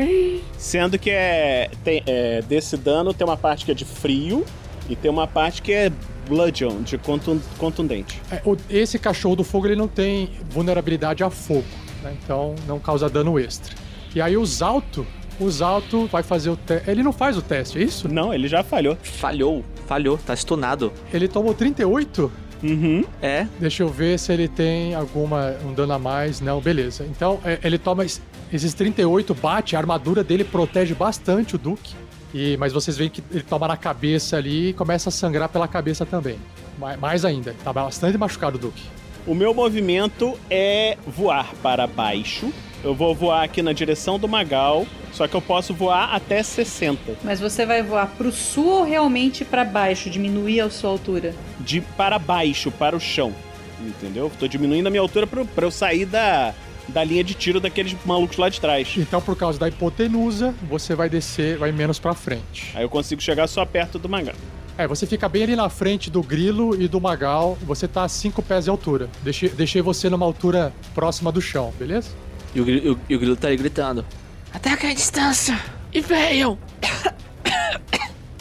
Sendo que é, tem, é, desse dano tem uma parte que é de frio e tem uma parte que é bludgeon, de contun- contundente. É, esse cachorro do fogo ele não tem vulnerabilidade a fogo, né? então não causa dano extra. E aí os alto, os alto vai fazer o teste. Ele não faz o teste, é isso? Não, ele já falhou. Falhou, falhou, tá stunado. Ele tomou 38? Uhum. É, Deixa eu ver se ele tem alguma um dano a mais. Não, beleza. Então é, ele toma es- esses 38, bate, a armadura dele protege bastante o Duke. E, mas vocês veem que ele toma na cabeça ali e começa a sangrar pela cabeça também. Mais, mais ainda, tá bastante machucado o Duke. O meu movimento é voar para baixo. Eu vou voar aqui na direção do Magal, só que eu posso voar até 60. Mas você vai voar pro sul ou realmente pra baixo, diminuir a sua altura? De para baixo, para o chão. Entendeu? Tô diminuindo a minha altura pra, pra eu sair da, da linha de tiro daqueles malucos lá de trás. Então, por causa da hipotenusa, você vai descer, vai menos pra frente. Aí eu consigo chegar só perto do Magal. É, você fica bem ali na frente do grilo e do magal. Você tá a 5 pés de altura. Deixei, deixei você numa altura próxima do chão, beleza? E o, gri- o- e o grilo tá aí gritando. Ataca a distância! E venham!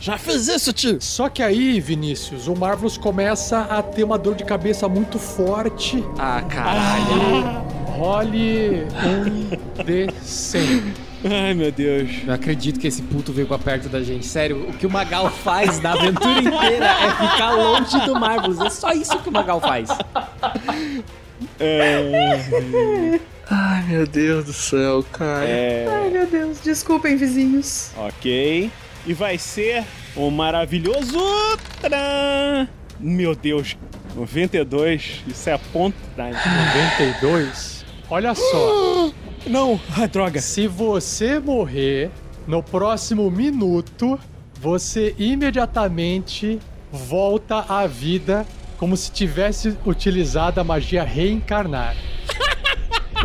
Já fiz isso, tio! Só que aí, Vinícius, o Marvelous começa a ter uma dor de cabeça muito forte. Ah, caralho. Role um D100. Ai, meu Deus. Não acredito que esse puto veio pra perto da gente. Sério, o que o Magal faz na aventura inteira é ficar longe do Marvelous. É só isso que o Magal faz. Ai, meu Deus do céu, cara. Ai, meu Deus. Desculpem, vizinhos. Ok. E vai ser o maravilhoso. Tadã! Meu Deus. 92. Isso é a ponta. Ai, 92. Olha só. Não. Ai, droga. Se você morrer no próximo minuto, você imediatamente volta à vida como se tivesse utilizado a magia reencarnar.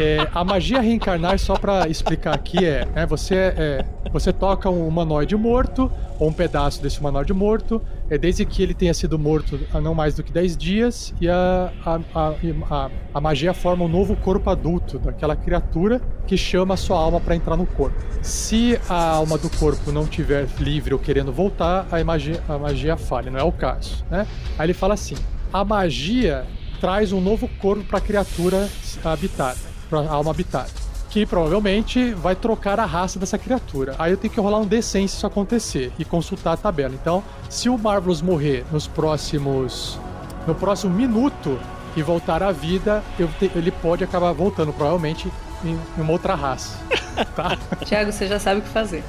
É, a magia reencarnar, só pra explicar aqui, é, né, você, é, você toca um humanoide morto, ou um pedaço desse humanoide morto, é, desde que ele tenha sido morto há não mais do que 10 dias, e a, a, a, a, a magia forma um novo corpo adulto daquela criatura que chama a sua alma para entrar no corpo. Se a alma do corpo não tiver livre ou querendo voltar, a magia, a magia falha, não é o caso. Né? Aí ele fala assim: a magia traz um novo corpo para a criatura habitada pra alma habitada. Que provavelmente vai trocar a raça dessa criatura. Aí eu tenho que rolar um D100 se isso acontecer e consultar a tabela. Então, se o Marvelous morrer nos próximos. no próximo minuto e voltar à vida, te, ele pode acabar voltando, provavelmente, em, em uma outra raça. Tá? Tiago, você já sabe o que fazer.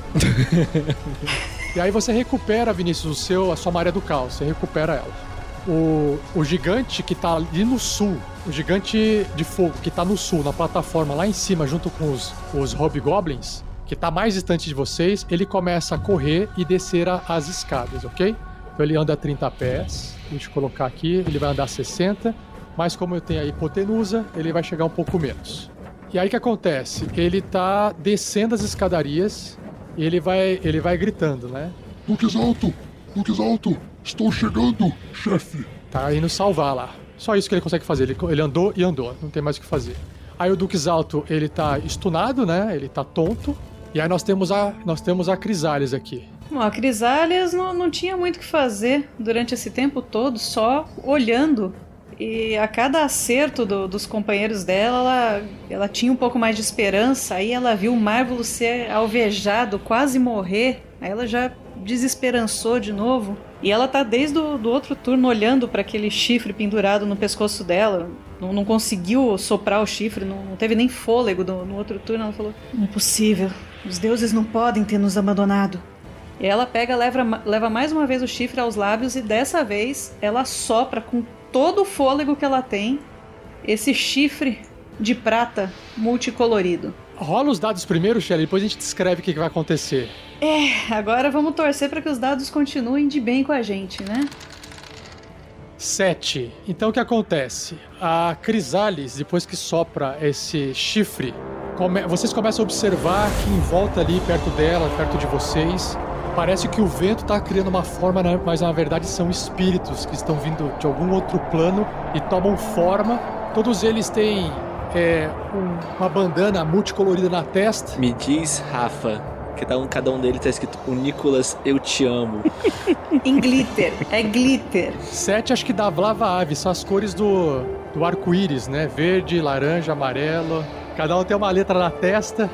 e aí você recupera, Vinícius, o seu, a sua Maria do Caos. Você recupera ela. O, o gigante que tá ali no sul, o gigante de fogo que tá no sul, na plataforma lá em cima, junto com os, os hobgoblins, que tá mais distante de vocês, ele começa a correr e descer a, as escadas, ok? Então ele anda 30 pés, deixa eu colocar aqui, ele vai andar 60, mas como eu tenho a hipotenusa, ele vai chegar um pouco menos. E aí o que acontece? Ele tá descendo as escadarias e ele vai, ele vai gritando, né? Duques Alto! Duques Alto! Estou chegando, chefe! Tá indo salvar lá. Só isso que ele consegue fazer. Ele, ele andou e andou, não tem mais o que fazer. Aí o Duques Alto, ele tá estunado, né? Ele tá tonto. E aí nós temos a, nós temos a Crisales aqui. Bom, a Crisales não, não tinha muito o que fazer durante esse tempo todo, só olhando. E a cada acerto do, dos companheiros dela, ela, ela tinha um pouco mais de esperança. Aí ela viu o Marvelous ser alvejado, quase morrer. Aí ela já desesperançou de novo. E ela tá desde o do outro turno olhando para aquele chifre pendurado no pescoço dela. Não, não conseguiu soprar o chifre, não, não teve nem fôlego no, no outro turno. Ela falou: Impossível, os deuses não podem ter nos abandonado. E ela pega, leva, leva mais uma vez o chifre aos lábios e dessa vez ela sopra com todo o fôlego que ela tem esse chifre de prata multicolorido. Rola os dados primeiro, Shelly, depois a gente descreve o que vai acontecer. É, agora vamos torcer para que os dados continuem de bem com a gente, né? 7. Então o que acontece? A Crisales, depois que sopra esse chifre, come... vocês começam a observar que em volta ali, perto dela, perto de vocês, parece que o vento está criando uma forma, né? mas na verdade são espíritos que estão vindo de algum outro plano e tomam forma. Todos eles têm é, um, uma bandana multicolorida na testa. Me diz, Rafa, Cada um, cada um deles tá escrito o Nicolas, eu te amo. em glitter. É glitter. Sete acho que da Vlava Ave, são as cores do, do arco-íris, né? Verde, laranja, amarelo. Cada um tem uma letra na testa.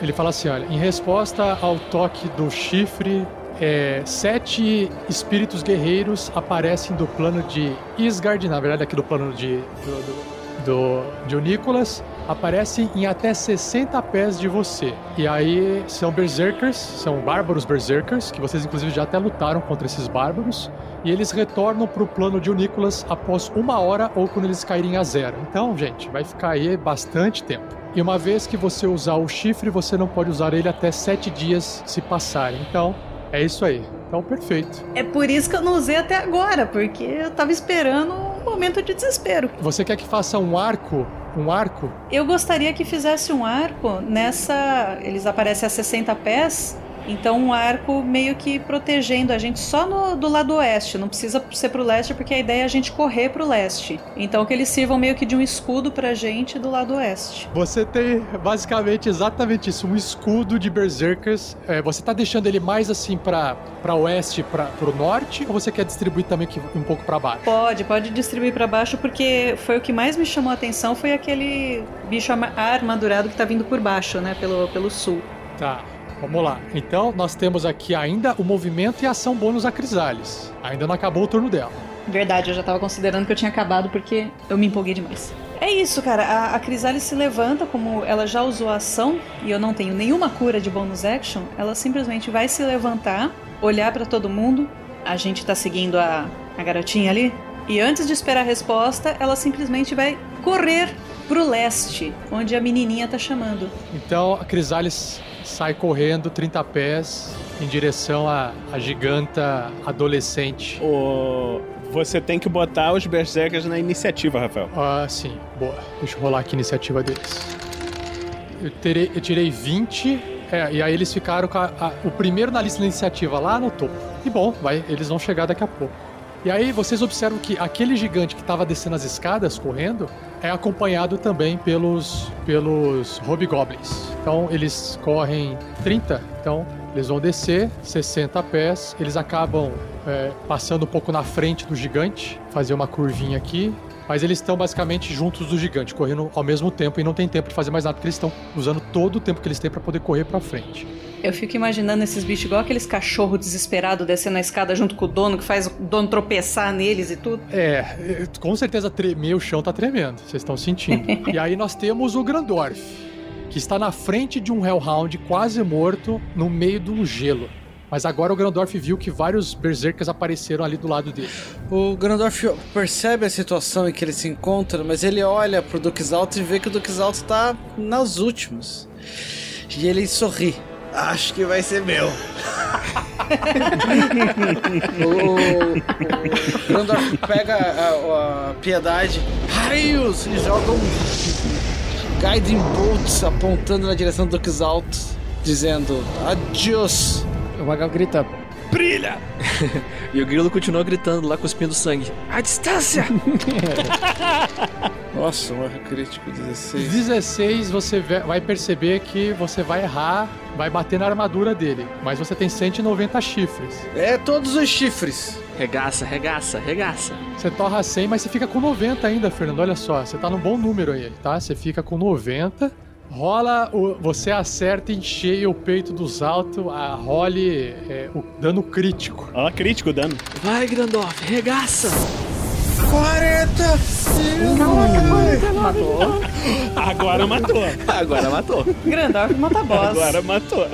Ele fala assim: olha, em resposta ao toque do chifre, é, sete espíritos guerreiros aparecem do plano de Isgard, na verdade, aqui do plano de, do, do, do de Nicolas aparecem em até 60 pés de você. E aí são berserkers, são bárbaros berserkers, que vocês inclusive já até lutaram contra esses bárbaros. E eles retornam para o plano de Unicolas após uma hora ou quando eles caírem a zero. Então, gente, vai ficar aí bastante tempo. E uma vez que você usar o chifre, você não pode usar ele até sete dias se passarem. Então, é isso aí. Então, perfeito. É por isso que eu não usei até agora, porque eu tava esperando momento de desespero. Você quer que faça um arco um arco? Eu gostaria que fizesse um arco nessa. Eles aparecem a 60 pés então, um arco meio que protegendo a gente só no, do lado oeste, não precisa ser pro leste, porque a ideia é a gente correr pro leste. Então, que eles sirvam meio que de um escudo pra gente do lado oeste. Você tem basicamente exatamente isso: um escudo de Berserkers. É, você tá deixando ele mais assim pra, pra oeste, pra, pro norte, ou você quer distribuir também um pouco para baixo? Pode, pode distribuir para baixo, porque foi o que mais me chamou a atenção: foi aquele bicho armadurado que tá vindo por baixo, né, pelo, pelo sul. Tá. Vamos lá. Então, nós temos aqui ainda o movimento e a ação bônus da Crisales. Ainda não acabou o turno dela. Verdade, eu já tava considerando que eu tinha acabado porque eu me empolguei demais. É isso, cara. A, a Crisales se levanta, como ela já usou a ação e eu não tenho nenhuma cura de bônus action, ela simplesmente vai se levantar, olhar para todo mundo. A gente tá seguindo a, a garotinha ali. E antes de esperar a resposta, ela simplesmente vai correr pro leste, onde a menininha tá chamando. Então a Crisales sai correndo 30 pés em direção à, à giganta adolescente. O... Você tem que botar os berserkers na iniciativa, Rafael. Ah, sim, boa. Deixa eu rolar aqui a iniciativa deles. Eu, terei, eu tirei 20, é, e aí eles ficaram com a- a- o primeiro na lista da iniciativa lá no topo. E bom, vai, eles vão chegar daqui a pouco. E aí vocês observam que aquele gigante que estava descendo as escadas, correndo, é acompanhado também pelos, pelos hobgoblins. Então eles correm 30, então eles vão descer 60 pés, eles acabam é, passando um pouco na frente do gigante, fazer uma curvinha aqui, mas eles estão basicamente juntos do gigante, correndo ao mesmo tempo e não tem tempo de fazer mais nada, porque eles estão usando todo o tempo que eles têm para poder correr para frente. Eu fico imaginando esses bichos igual aqueles cachorros desesperados descendo a escada junto com o dono, que faz o dono tropeçar neles e tudo. É, é, com certeza tremer, o chão tá tremendo, vocês estão sentindo. e aí nós temos o Grandorf, que está na frente de um Hellhound quase morto no meio do gelo. Mas agora o Grandorf viu que vários berserkers apareceram ali do lado dele. O Grandorf percebe a situação em que ele se encontra, mas ele olha pro Duque Alto e vê que o Duque Alto tá nas últimas. E ele sorri. Acho que vai ser meu. o, o Grandorf pega a, a piedade, raios, e joga um Guiding Bolts apontando na direção do Duque Alto, dizendo adiós. O Magal grita: Brilha! E o grilo continua gritando lá, cuspindo sangue. A distância! Nossa, um erro crítico 16. 16, você vai perceber que você vai errar, vai bater na armadura dele. Mas você tem 190 chifres. É todos os chifres. Regaça, regaça, regaça. Você torra 100, mas você fica com 90 ainda, Fernando. Olha só, você tá num bom número aí, tá? Você fica com 90. Rola, o, você acerta em cheio o peito dos altos, a role é, o dano crítico. Ó, crítico dano. Vai, Grandorf, regaça! 40! Agora matou. Agora matou. Grandorf mata boss. Agora matou.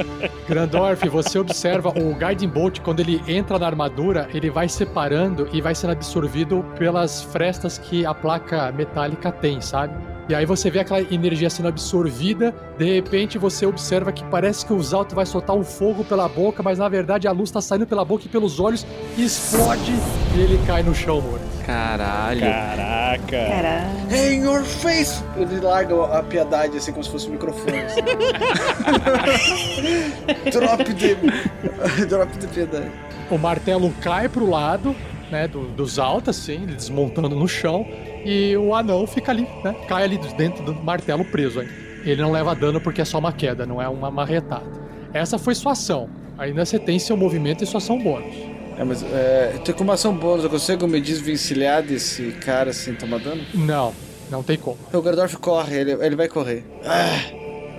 Grandorf, você observa o Guiding Bolt, quando ele entra na armadura, ele vai separando e vai sendo absorvido pelas frestas que a placa metálica tem, sabe? E aí você vê aquela energia sendo absorvida, de repente você observa que parece que o Zalto vai soltar um fogo pela boca, mas na verdade a luz tá saindo pela boca e pelos olhos, e explode e ele cai no chão morto. Caralho. Caraca. Caralho. In your face! Ele larga a piedade assim como se fosse um microfone. assim. Drop de. Drop de piedade. O martelo cai pro lado, né, do, dos altos, assim, ele desmontando no chão, e o anão fica ali, né, cai ali dentro do martelo preso aí. Ele não leva dano porque é só uma queda, não é uma marretada. Essa foi sua ação. Ainda você tem seu movimento e sua ação bônus. É, mas é, tem como ação bônus, eu consigo me desvencilhar desse cara sem tomar dano? Não, não tem como. O Gardorf corre, ele, ele vai correr. Ah,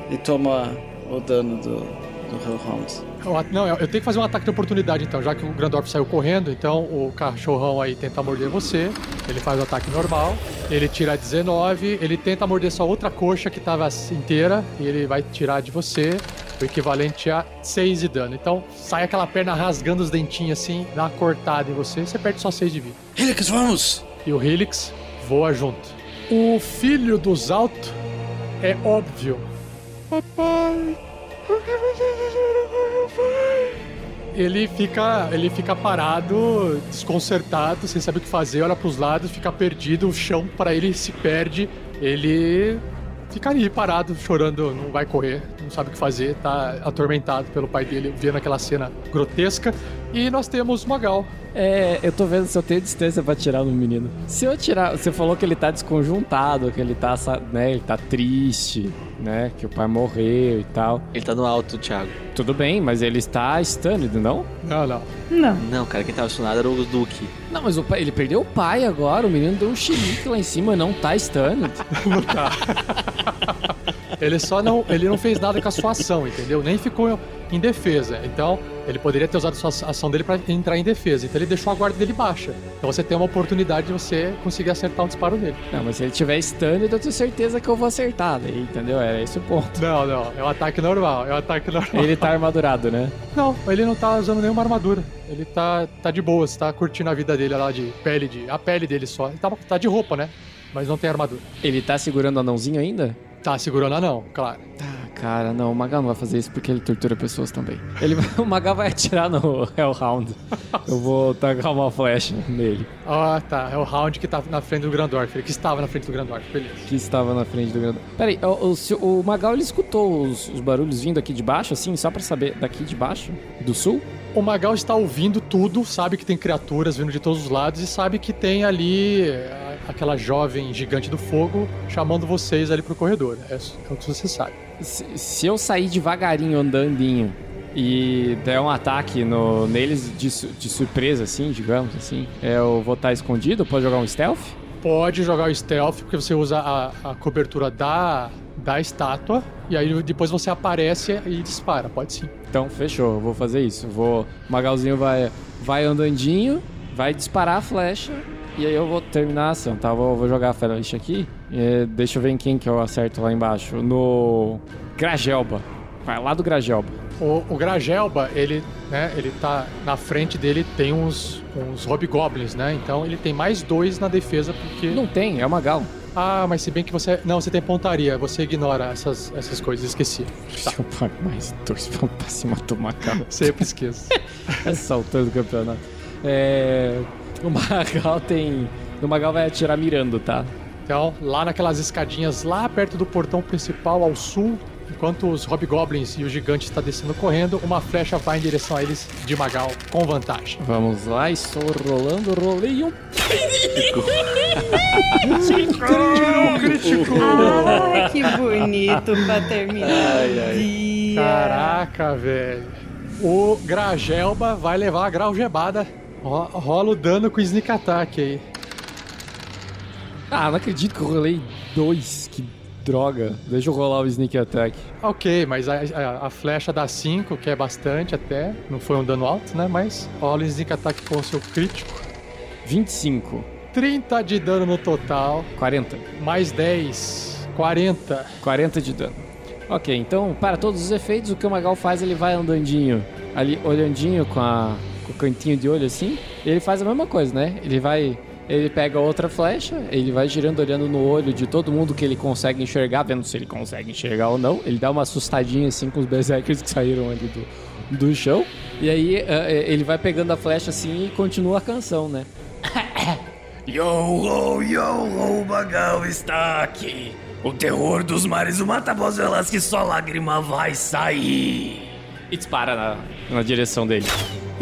e toma o dano do, do Hellhound. Não, eu tenho que fazer um ataque de oportunidade então, já que o Grandorf saiu correndo, então o cachorrão aí tenta morder você, ele faz o ataque normal, ele tira 19, ele tenta morder sua outra coxa que tava inteira, e ele vai tirar de você o equivalente a 6 de dano. Então sai aquela perna rasgando os dentinhos assim, dá uma cortada em você, você perde só 6 de vida. Helix, vamos! E o Helix voa junto. O filho dos Alto é óbvio. Papai, o que fizeram com meu pai? Ele fica, ele fica parado, desconcertado, sem saber o que fazer, olha pros lados, fica perdido, o chão para ele se perde, ele fica ali parado, chorando, não vai correr, não sabe o que fazer, tá atormentado pelo pai dele, vendo aquela cena grotesca. E nós temos Magal. É, eu tô vendo se eu tenho distância pra tirar no menino. Se eu tirar, você falou que ele tá desconjuntado, que ele tá, né, ele tá triste, né, que o pai morreu e tal. Ele tá no alto, Thiago. Tudo bem, mas ele está stunned, não? Não, não. Não. Não, cara, quem tava acionado era o Duque. Não, mas o pai, ele perdeu o pai agora, o menino deu um chilique lá em cima, não tá stunned. Ele só não, ele não fez nada com a sua ação, entendeu? Nem ficou em defesa. Então, ele poderia ter usado a sua ação dele pra entrar em defesa. Então, ele deixou a guarda dele baixa. Então, você tem uma oportunidade de você conseguir acertar um disparo dele. Não, mas se ele tiver stunned, eu tenho certeza que eu vou acertar, daí, entendeu? Era esse o ponto. Não, não. É um ataque normal. É um ataque normal. Ele tá armadurado, né? Não, ele não tá usando nenhuma armadura. Ele tá, tá de boas, tá curtindo a vida dele lá de pele, de, a pele dele só. Ele tá, tá de roupa, né? Mas não tem armadura. Ele tá segurando o anãozinho ainda? Tá segurando a não, claro. Ah, cara, não, o Magal não vai fazer isso porque ele tortura pessoas também. Ele o Magal vai atirar no Hellhound. Eu vou tacar uma flecha nele, Ah, tá. É o round que tá na frente do Grandorf. Ele que estava na frente do Grandorf. Beleza. que estava na frente do grande. Peraí, o, o, o Magal ele escutou os, os barulhos vindo aqui de baixo, assim, só pra saber, daqui de baixo? Do sul? O Magal está ouvindo tudo, sabe que tem criaturas vindo de todos os lados e sabe que tem ali é, aquela jovem gigante do fogo chamando vocês ali pro corredor. É, é o que você sabe. Se, se eu sair devagarinho, andandinho, e der um ataque no, neles de, de surpresa, assim, digamos assim, eu vou estar escondido? Pode jogar um stealth? Pode jogar o stealth, porque você usa a, a cobertura da, da estátua, e aí depois você aparece e dispara. Pode sim. Então, fechou, eu vou fazer isso. Vou, o Magalzinho vai, vai andandinho, vai disparar a flecha, e aí eu vou terminar a ação, tá? Vou, vou jogar a flecha aqui. e deixa eu ver em quem que eu acerto lá embaixo. No Gragelba. Vai lá do Gragelba. O, o Gragelba, ele, né, ele tá na frente dele, tem uns, uns Hobgoblins, né? Então ele tem mais dois na defesa, porque. Não tem, é o Magal. Ah, mas se bem que você. Não, você tem pontaria, você ignora essas, essas coisas, esqueci. Deixa eu mais dois pra cima do Magal. Sempre esqueço. Saltando o campeonato. É, o Magal tem. O Magal vai atirar mirando, tá? Então, lá naquelas escadinhas, lá perto do portão principal ao sul, enquanto os Hobgoblins e o gigante está descendo correndo, uma flecha vai em direção a eles de Magal, com vantagem. Vamos lá, estou rolando, rolei um. Ai, que bonito pra terminar o dia. Caraca, velho. O Gragelba vai levar a graugebada. Ro- Rola o dano com o sneak attack aí. Ah, não acredito que eu rolei dois. Que droga. Deixa eu rolar o sneak attack. Ok, mas a, a- a flecha dá 5, que é bastante até. Não foi um dano alto, né? Mas rola o sneak attack com o seu crítico. 25. 30 de dano no total. 40. Mais 10. 40. 40 de dano. Ok, então, para todos os efeitos, o que o Magal faz, ele vai andandinho, ali, olhandinho com, a, o cantinho de olho assim, e ele faz a mesma coisa, né? Ele vai. Ele pega outra flecha, ele vai girando, olhando no olho de todo mundo que ele consegue enxergar, vendo se ele consegue enxergar ou não. Ele dá uma assustadinha assim com os berserkers que saíram ali do, do chão. E aí eh, ele vai pegando a flecha assim e continua a canção, né? Yo, ho, yo, ho, o Magal está aqui. O terror dos mares, o mata-boss que só lágrima vai sair. E dispara na, na direção dele.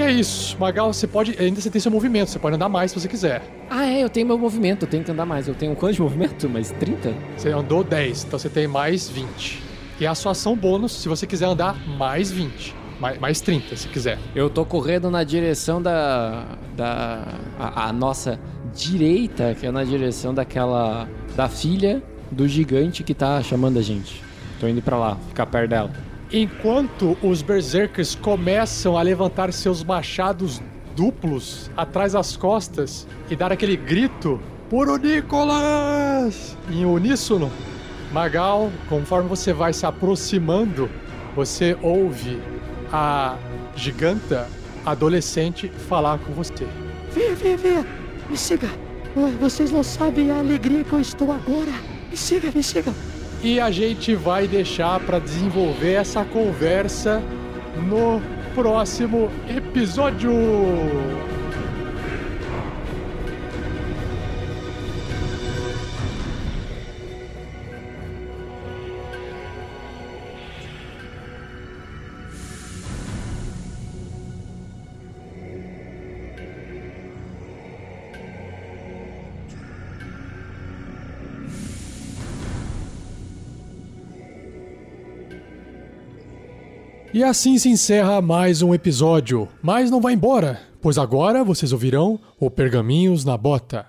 E é isso. Magal, você pode. Ainda você tem seu movimento, você pode andar mais se você quiser. Ah, é, eu tenho meu movimento, eu tenho que andar mais. Eu tenho quanto de movimento? Mais 30? Você andou 10, então você tem mais 20. E a sua ação bônus, se você quiser andar mais 20. Mais, mais 30, se quiser. Eu tô correndo na direção da. da. a, a nossa direita, que é na direção daquela. da filha do gigante que tá chamando a gente. Tô indo pra lá, ficar perto dela. Enquanto os berserkers começam a levantar seus machados duplos atrás das costas e dar aquele grito por o Nicolas em uníssono, Magal, conforme você vai se aproximando, você ouve a giganta adolescente falar com você. Venha, venha, venha. Me siga. Vocês não sabem a alegria que eu estou agora. Me siga, me siga. E a gente vai deixar para desenvolver essa conversa no próximo episódio. E assim se encerra mais um episódio. Mas não vai embora, pois agora vocês ouvirão o Pergaminhos na Bota.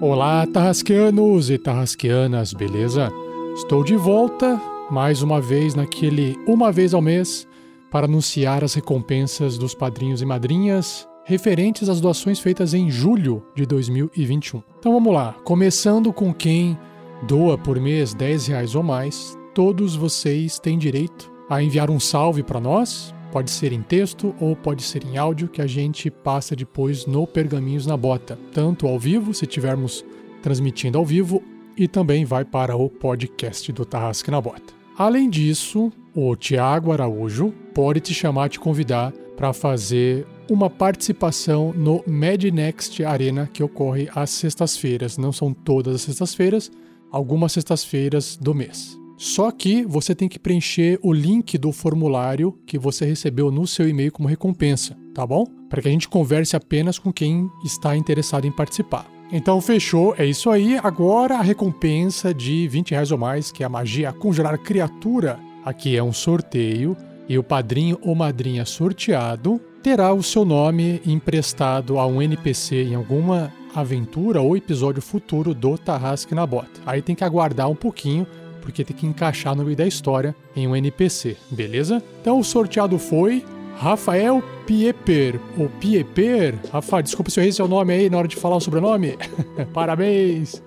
Olá, tarrasqueanos e tarrasqueanas, beleza? Estou de volta mais uma vez naquele uma vez ao mês para anunciar as recompensas dos padrinhos e madrinhas referentes às doações feitas em julho de 2021. Então vamos lá, começando com quem doa por mês 10 reais ou mais, todos vocês têm direito a enviar um salve para nós. Pode ser em texto ou pode ser em áudio que a gente passa depois no Pergaminhos na Bota. Tanto ao vivo, se tivermos transmitindo ao vivo e também vai para o podcast do Tarrasque na Bota. Além disso, o Tiago Araújo pode te chamar, te convidar para fazer uma participação no MedNext Arena que ocorre às sextas-feiras. Não são todas as sextas-feiras, algumas sextas-feiras do mês. Só que você tem que preencher o link do formulário que você recebeu no seu e-mail como recompensa, tá bom? Para que a gente converse apenas com quem está interessado em participar. Então fechou, é isso aí. Agora a recompensa de 20 reais ou mais, que é a magia congelar criatura. Aqui é um sorteio e o padrinho ou madrinha sorteado terá o seu nome emprestado a um NPC em alguma aventura ou episódio futuro do Tarrasque na Bota. Aí tem que aguardar um pouquinho, porque tem que encaixar no meio da história em um NPC, beleza? Então o sorteado foi Rafael Pieper, ou Pieper. Rafa, desculpa se eu errei seu nome aí na hora de falar o sobrenome. Parabéns.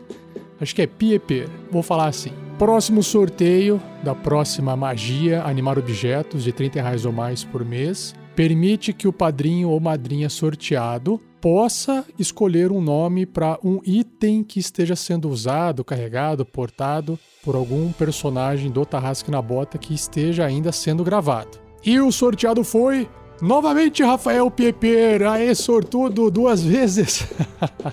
Acho que é Pieper, vou falar assim. Próximo sorteio da próxima magia, animar objetos de 30 reais ou mais por mês, permite que o padrinho ou madrinha sorteado possa escolher um nome para um item que esteja sendo usado, carregado, portado por algum personagem do Tarrasque na Bota que esteja ainda sendo gravado. E o sorteado foi novamente Rafael Pieper, aê sortudo duas vezes.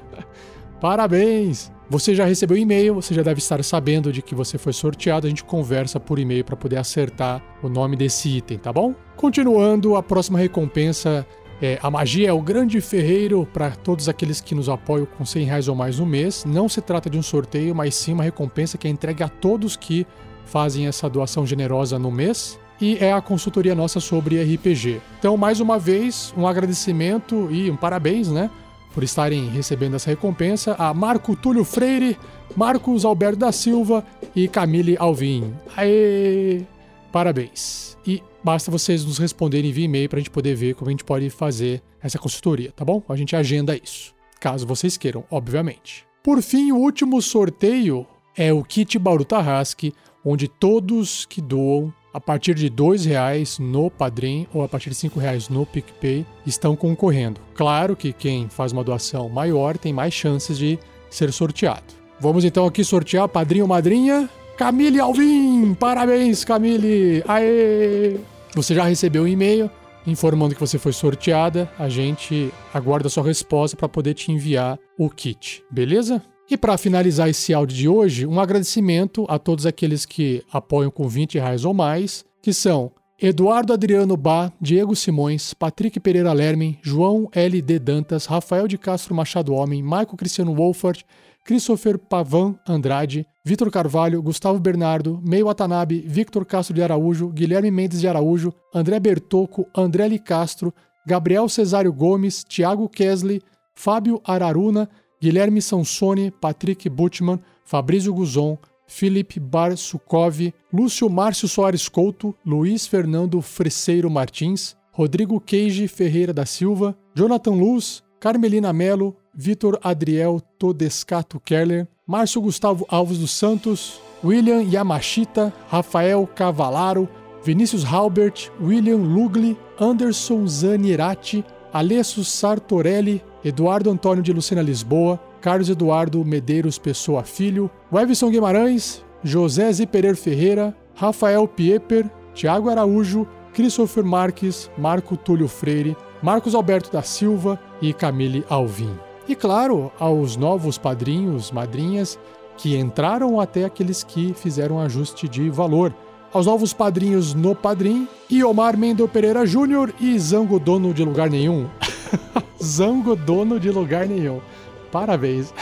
Parabéns! Você já recebeu e-mail, você já deve estar sabendo de que você foi sorteado. A gente conversa por e-mail para poder acertar o nome desse item, tá bom? Continuando, a próxima recompensa é a magia é o grande ferreiro para todos aqueles que nos apoiam com 100 reais ou mais no mês. Não se trata de um sorteio, mas sim uma recompensa que é entregue a todos que fazem essa doação generosa no mês e é a consultoria nossa sobre RPG. Então, mais uma vez, um agradecimento e um parabéns, né? por estarem recebendo essa recompensa a Marco Túlio Freire, Marcos Alberto da Silva e Camille Alvim. Aê! Parabéns! E basta vocês nos responderem via e-mail para a gente poder ver como a gente pode fazer essa consultoria, tá bom? A gente agenda isso, caso vocês queiram, obviamente. Por fim, o último sorteio é o Kit Bauru Tarrasque, onde todos que doam a partir de R$ reais no Padrim ou a partir de R$ reais no PicPay estão concorrendo. Claro que quem faz uma doação maior tem mais chances de ser sorteado. Vamos então aqui sortear padrinho ou madrinha. Camille Alvim! Parabéns, Camille! Aê! Você já recebeu um e-mail informando que você foi sorteada. A gente aguarda sua resposta para poder te enviar o kit, beleza? E para finalizar esse áudio de hoje, um agradecimento a todos aqueles que apoiam com 20 reais ou mais, que são Eduardo Adriano Bá, Diego Simões, Patrick Pereira Lermen, João L. D. Dantas, Rafael de Castro Machado Homem, Michael Cristiano Wolfert, Christopher Pavan Andrade, Vitor Carvalho, Gustavo Bernardo, Meio Watanabe, Victor Castro de Araújo, Guilherme Mendes de Araújo, André Bertocco, André Li Castro, Gabriel Cesário Gomes, Tiago Kesley, Fábio Araruna, Guilherme Sansone, Patrick Butman, Fabrício Guzon, Felipe Barsukov, Lúcio Márcio Soares Couto, Luiz Fernando Freseiro Martins, Rodrigo Queige Ferreira da Silva, Jonathan Luz, Carmelina Melo, Vitor Adriel Todescato Kerler, Márcio Gustavo Alves dos Santos, William Yamashita, Rafael Cavalaro, Vinícius Halbert, William Lugli, Anderson Zanirati, Alessio Sartorelli, Eduardo Antônio de Lucena Lisboa, Carlos Eduardo Medeiros Pessoa Filho, Wevson Guimarães, José Ziperer Ferreira, Rafael Pieper, Tiago Araújo, Christopher Marques, Marco Túlio Freire, Marcos Alberto da Silva e Camille Alvim. E claro, aos novos padrinhos, madrinhas que entraram até aqueles que fizeram ajuste de valor. Aos novos padrinhos no Padrim, Iomar Mendel Pereira Júnior e Zango Dono de Lugar Nenhum. Zango dono de lugar nenhum. Parabéns.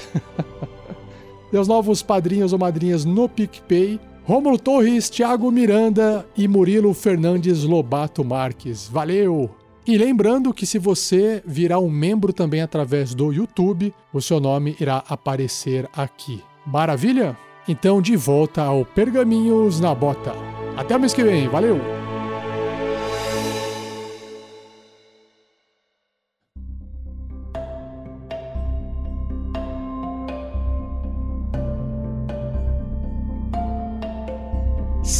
Meus novos padrinhos ou madrinhas no PicPay. Rômulo Torres, Thiago Miranda e Murilo Fernandes Lobato Marques. Valeu! E lembrando que se você virar um membro também através do YouTube, o seu nome irá aparecer aqui. Maravilha? Então de volta ao Pergaminhos na Bota. Até o mês que vem, valeu!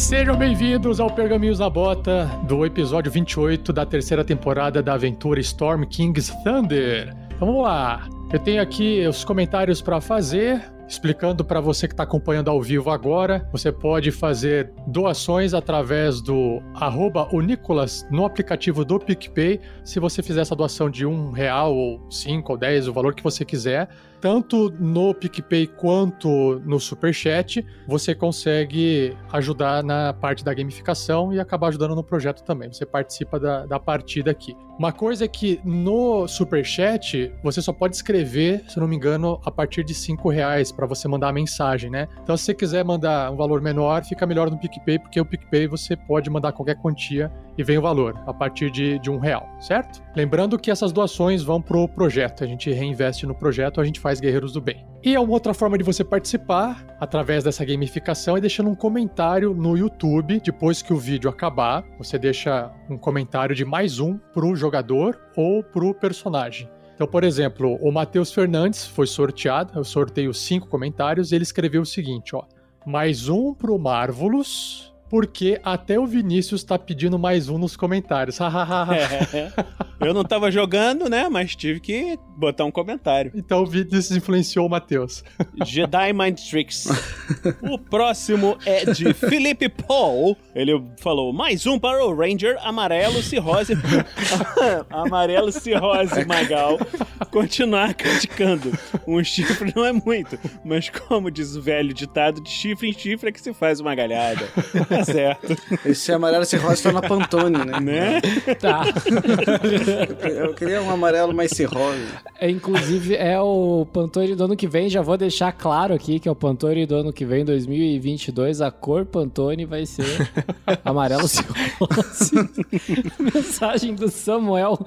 Sejam bem-vindos ao Pergaminhos na Bota do episódio 28 da terceira temporada da aventura Storm King's Thunder. Então vamos lá. Eu tenho aqui os comentários para fazer. Explicando para você que está acompanhando ao vivo agora, você pode fazer doações através do arroba Nicolas no aplicativo do PicPay. Se você fizer essa doação de um real ou cinco ou dez, o valor que você quiser, tanto no PicPay quanto no Superchat, você consegue ajudar na parte da gamificação e acabar ajudando no projeto também. Você participa da, da partida aqui. Uma coisa é que no Superchat, você só pode escrever, se não me engano, a partir de 5 reais para você mandar a mensagem, né? Então, se você quiser mandar um valor menor, fica melhor no PicPay, porque o PicPay você pode mandar qualquer quantia e vem o valor, a partir de, de um real, certo? Lembrando que essas doações vão pro projeto, a gente reinveste no projeto, a gente faz Guerreiros do Bem. E é uma outra forma de você participar através dessa gamificação é deixando um comentário no YouTube depois que o vídeo acabar. Você deixa um comentário de mais um pro jogador ou pro personagem. Então, por exemplo, o Matheus Fernandes foi sorteado, eu sorteio cinco comentários, e ele escreveu o seguinte, ó. Mais um pro Marvelous, porque até o Vinícius tá pedindo mais um nos comentários. É. Eu não tava jogando, né? Mas tive que botar um comentário. então o Vinícius influenciou o Matheus. Jedi Mind Tricks. O próximo é de Felipe Paul. Ele falou: mais um para o Ranger amarelo cirrose. amarelo cirrose Magal. Continuar criticando. Um chifre não é muito, mas como diz o velho ditado, de chifre em chifre é que se faz uma galhada. Tá certo. Esse amarelo cirrose tá na Pantone, né? Né? Tá. Eu queria um amarelo mais cirrose. É, inclusive, é o Pantone do ano que vem. Já vou deixar claro aqui que é o Pantone do ano que vem, 2022. A cor Pantone vai ser amarelo cirrose. Mensagem do Samuel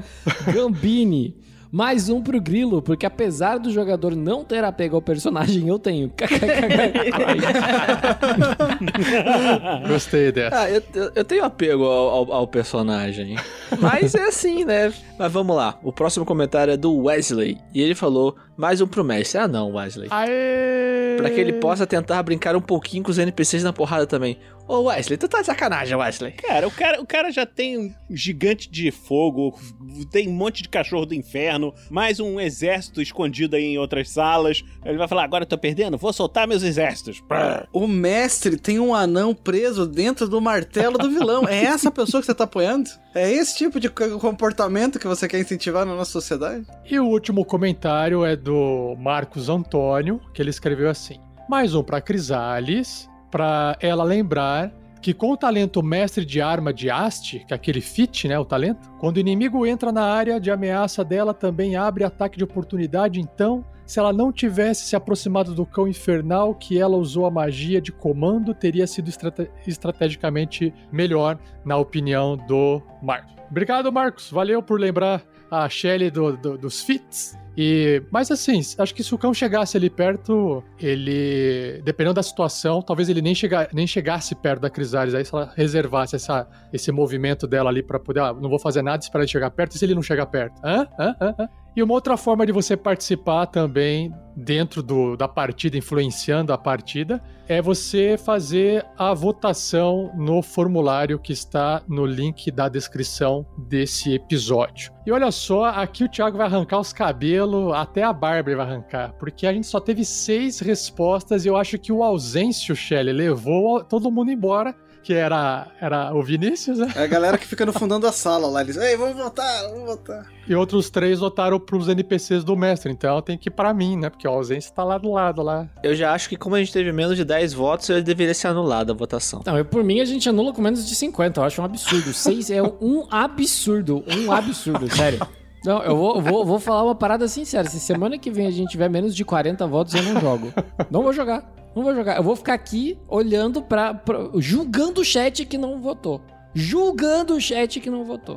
Gambini. Mais um pro Grilo, porque apesar do jogador não ter apego ao personagem, eu tenho. Gostei dessa. Ah, eu, eu- eu tenho apego ao, ao- ao personagem. Mas é assim, né? Mas vamos lá. O próximo comentário é do Wesley. E ele falou: mais um pro mestre. Ah, não, Wesley. Aê! Pra que ele possa tentar brincar um pouquinho com os NPCs na porrada também. Ô, Wesley, tu tá de sacanagem, Wesley. Cara, o cara, o cara já tem um gigante de fogo, tem um monte de cachorro do inferno, mais um exército escondido aí em outras salas. Ele vai falar: agora eu tô perdendo? Vou soltar meus exércitos. O mestre tem um anão preso dentro do martelo do vilão. É essa pessoa que você tá apoiando? É esse tipo de co- comportamento que você quer incentivar na nossa sociedade? E o último comentário é do Marcos Antônio, que ele escreveu assim: mais um pra Crisales, pra ela lembrar que com o talento mestre de arma de haste, que é aquele fit, né, o talento, quando o inimigo entra na área de ameaça dela, também abre ataque de oportunidade, então, se ela não tivesse se aproximado do cão infernal que ela usou a magia de comando, teria sido estrate- estrategicamente melhor, na opinião do Marcos. Obrigado, Marcos. Valeu por lembrar a Shelly do- do- dos fits. E, mas assim, acho que se o cão chegasse ali perto, ele, dependendo da situação, talvez ele nem, chega, nem chegasse perto da Crisales. Aí se ela reservasse essa, esse movimento dela ali pra poder, ah, não vou fazer nada, esperar ele chegar perto, e se ele não chegar perto? Hã? Hã? Hã? Hã? E uma outra forma de você participar também dentro do, da partida, influenciando a partida, é você fazer a votação no formulário que está no link da descrição desse episódio. E olha só, aqui o Thiago vai arrancar os cabelos, até a barba vai arrancar, porque a gente só teve seis respostas e eu acho que o ausêncio, Shelley, levou todo mundo embora, que era, era o Vinícius, né? É a galera que fica no fundão da sala lá. Eles, ei, vamos votar, vamos votar. E outros três votaram pros NPCs do mestre, então tem que ir pra mim, né? Porque a ausência tá lá do lado, lá. Eu já acho que, como a gente teve menos de 10 votos, ele deveria ser anulado a votação. Não, eu, por mim a gente anula com menos de 50. Eu acho um absurdo. Seis é um absurdo. Um absurdo, sério. Não, eu vou, vou, vou falar uma parada sincera. Se semana que vem a gente tiver menos de 40 votos, eu não jogo. Não vou jogar. Não vou jogar. Eu vou ficar aqui olhando pra. julgando o chat que não votou. Julgando o chat que não votou.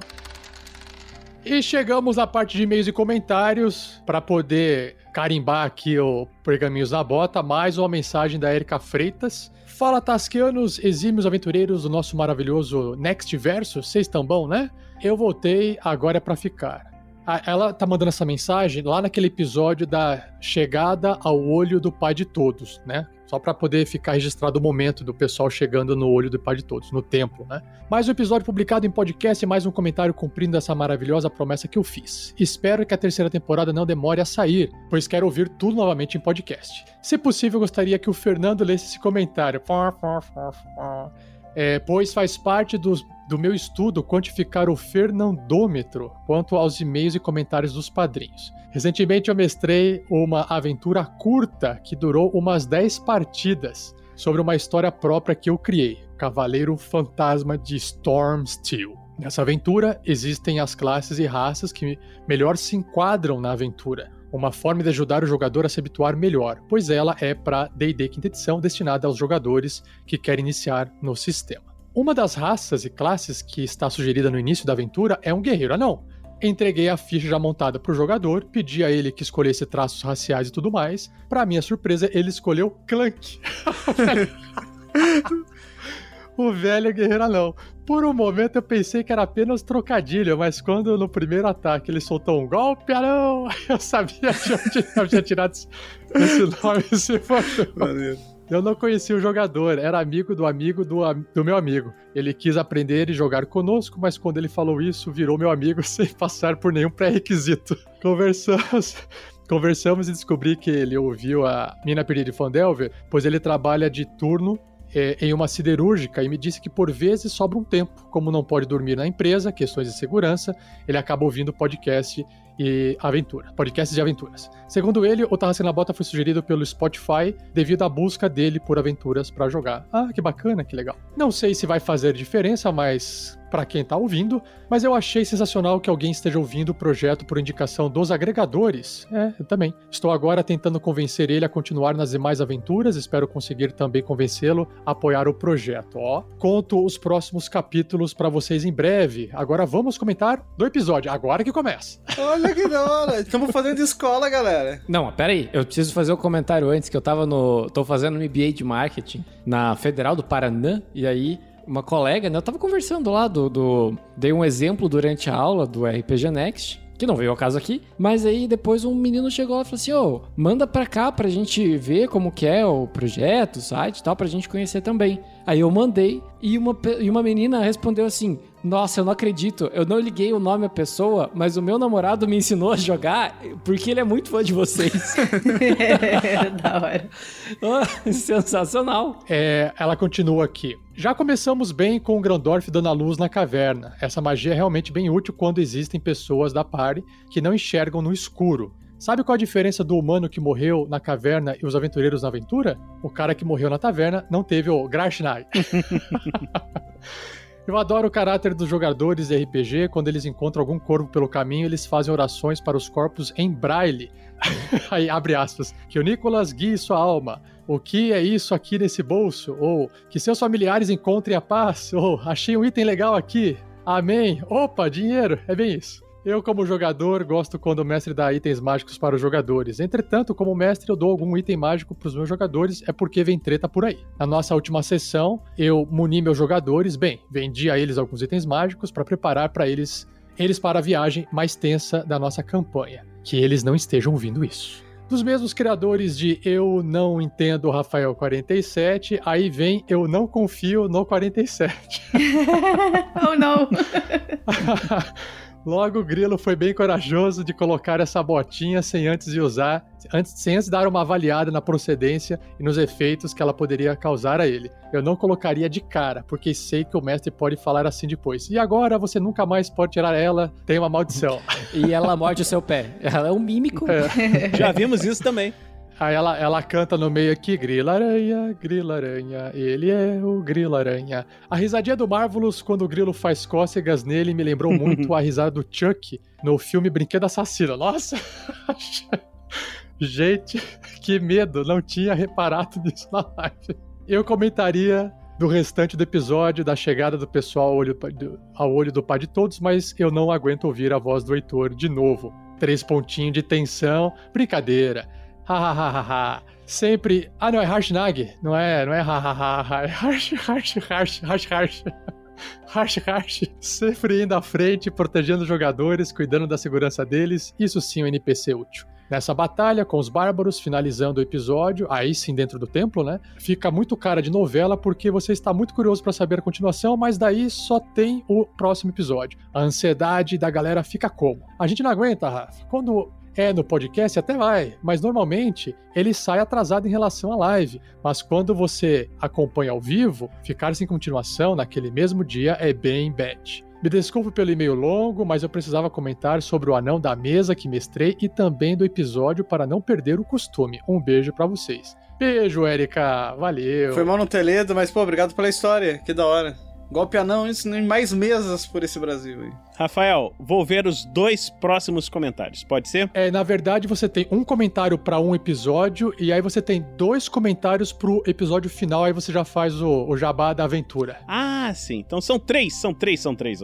E chegamos à parte de e-mails e comentários para poder carimbar aqui o Pergaminhos na Bota, mais uma mensagem da Erika Freitas. Fala, Tasquianos, exímios aventureiros do nosso maravilhoso Next Verso, vocês estão bom, né? Eu voltei, agora é pra ficar. A- Ela tá mandando essa mensagem lá naquele episódio da chegada ao olho do pai de todos, né? Só pra poder ficar registrado o momento do pessoal chegando no olho do pai de todos, no templo, né? Mais um episódio publicado em podcast e mais um comentário cumprindo essa maravilhosa promessa que eu fiz. Espero que a terceira temporada não demore a sair, pois quero ouvir tudo novamente em podcast. Se possível, gostaria que o Fernando lesse esse comentário. É, pois faz parte dos- do meu estudo quantificar o fernandômetro quanto aos e-mails e comentários dos padrinhos. Recentemente eu mestrei uma aventura curta que durou umas 10 partidas sobre uma história própria que eu criei, Cavaleiro Fantasma de Storm Steel. Nessa aventura existem as classes e raças que melhor se enquadram na aventura. Uma forma de ajudar o jogador a se habituar melhor, pois ela é para D&D quinta edição destinada aos jogadores que querem iniciar no sistema. Uma das raças e classes que está sugerida no início da aventura é um guerreiro anão. Entreguei a ficha já montada para o jogador, pedi a ele que escolhesse traços raciais e tudo mais. Para minha surpresa, ele escolheu Clank. o velho guerreiro anão. Por um momento eu pensei que era apenas trocadilho, mas quando no primeiro ataque ele soltou um golpe anão, eu sabia onde eu tinha tirado esse nome. Esse eu não conhecia o jogador, era amigo do amigo do, do meu amigo. Ele quis aprender e jogar conosco, mas quando ele falou isso, virou meu amigo sem passar por nenhum pré-requisito. Conversamos. Conversamos e descobri que ele ouviu a Mina Peri de Fandelver, pois ele trabalha de turno é, em uma siderúrgica e me disse que por vezes sobra um tempo. Como não pode dormir na empresa, questões de segurança, ele acaba ouvindo podcast e aventura, podcasts de aventuras. Segundo ele, o Tarrasque na Bota foi sugerido pelo Spotify devido à busca dele por aventuras pra jogar. Ah, que bacana, que legal. Não sei se vai fazer diferença, mas para quem tá ouvindo, mas eu achei sensacional que alguém esteja ouvindo o projeto por indicação dos agregadores. É, eu também. Estou agora tentando convencer ele a continuar nas demais aventuras, espero conseguir também convencê-lo a apoiar o projeto, ó. Conto os próximos capítulos pra vocês em breve. Agora vamos comentar do episódio, agora que começa. Olha que da hora. Estamos fazendo escola, galera. Não, pera aí, eu preciso fazer um comentário antes, que eu tava no. tô fazendo um MBA de marketing na Federal do Paraná, e aí uma colega, né? Eu tava conversando lá do. do dei um exemplo durante a aula do RPG Next. Que não veio ao caso aqui, mas aí depois um menino chegou e falou assim: Ô, manda pra cá pra gente ver como que é o projeto, o site e tal, pra gente conhecer também. Aí eu mandei e uma, e uma menina respondeu assim: Nossa, eu não acredito, eu não liguei o nome à pessoa, mas o meu namorado me ensinou a jogar porque ele é muito fã de vocês. É, da hora. Oh, sensacional. É, ela continua aqui. Já começamos bem com o Grandorf dando a luz na caverna. Essa magia é realmente bem útil quando existem pessoas da party que não enxergam no escuro. Sabe qual a diferença do humano que morreu na caverna e os aventureiros na aventura? O cara que morreu na taverna não teve o Grashnai. Eu adoro o caráter dos jogadores de RPG. Quando eles encontram algum corvo pelo caminho, eles fazem orações para os corpos em braille. Aí abre aspas. Que o Nicolas guie sua alma. O que é isso aqui nesse bolso? Ou que seus familiares encontrem a paz. Ou achei um item legal aqui. Amém. Opa, dinheiro. É bem isso. Eu, como jogador, gosto quando o mestre dá itens mágicos para os jogadores. Entretanto, como mestre, eu dou algum item mágico para os meus jogadores, é porque vem treta por aí. Na nossa última sessão, eu muni meus jogadores, bem, vendi a eles alguns itens mágicos para preparar para eles eles para a viagem mais tensa da nossa campanha. Que eles não estejam ouvindo isso. Dos mesmos criadores de Eu Não Entendo Rafael 47, aí vem Eu Não Confio no 47. oh, não. Logo, o Grilo foi bem corajoso de colocar essa botinha sem antes de usar, antes, sem antes dar uma avaliada na procedência e nos efeitos que ela poderia causar a ele. Eu não colocaria de cara, porque sei que o mestre pode falar assim depois. E agora você nunca mais pode tirar ela, tem uma maldição. E ela morde o seu pé. Ela é um mímico. Já vimos isso também. Aí ela, ela canta no meio aqui, Grila Aranha, Grila Aranha, ele é o Grilo Aranha. A risadinha do Marvelous quando o Grilo faz cócegas nele me lembrou muito a risada do Chuck no filme Brinquedo Assassino. Nossa! Gente, que medo, não tinha reparado nisso na live. Eu comentaria do restante do episódio, da chegada do pessoal ao olho, do- ao olho do pai de todos, mas eu não aguento ouvir a voz do Heitor de novo. Três pontinhos de tensão, brincadeira. Hahaha. Sempre. Ah, não, é Harshnag. Não é, não é hahaha. É Harsh, Harsh, Harsh, Harsh, Harsh. Harsh Harsh, sempre indo à frente, protegendo os jogadores, cuidando da segurança deles, isso sim um NPC útil. Nessa batalha com os bárbaros, finalizando o episódio, aí sim dentro do templo, né? Fica muito cara de novela porque você está muito curioso para saber a continuação, mas daí só tem o próximo episódio. A ansiedade da galera fica como? A gente não aguenta, Rafa. Quando é, no podcast até vai, mas normalmente ele sai atrasado em relação à live. Mas quando você acompanha ao vivo, ficar sem continuação naquele mesmo dia é bem bad. Me desculpe pelo e-mail longo, mas eu precisava comentar sobre o anão da mesa que mestrei e também do episódio para não perder o costume. Um beijo para vocês. Beijo, Erika. Valeu. Foi mal no Teledo, mas pô, obrigado pela história. Que da hora. Golpe anão, isso em mais mesas por esse Brasil aí. Rafael, vou ver os dois próximos comentários, pode ser? É, na verdade, você tem um comentário para um episódio e aí você tem dois comentários pro episódio final, aí você já faz o, o jabá da aventura. Ah, sim. Então são três, são três, são três,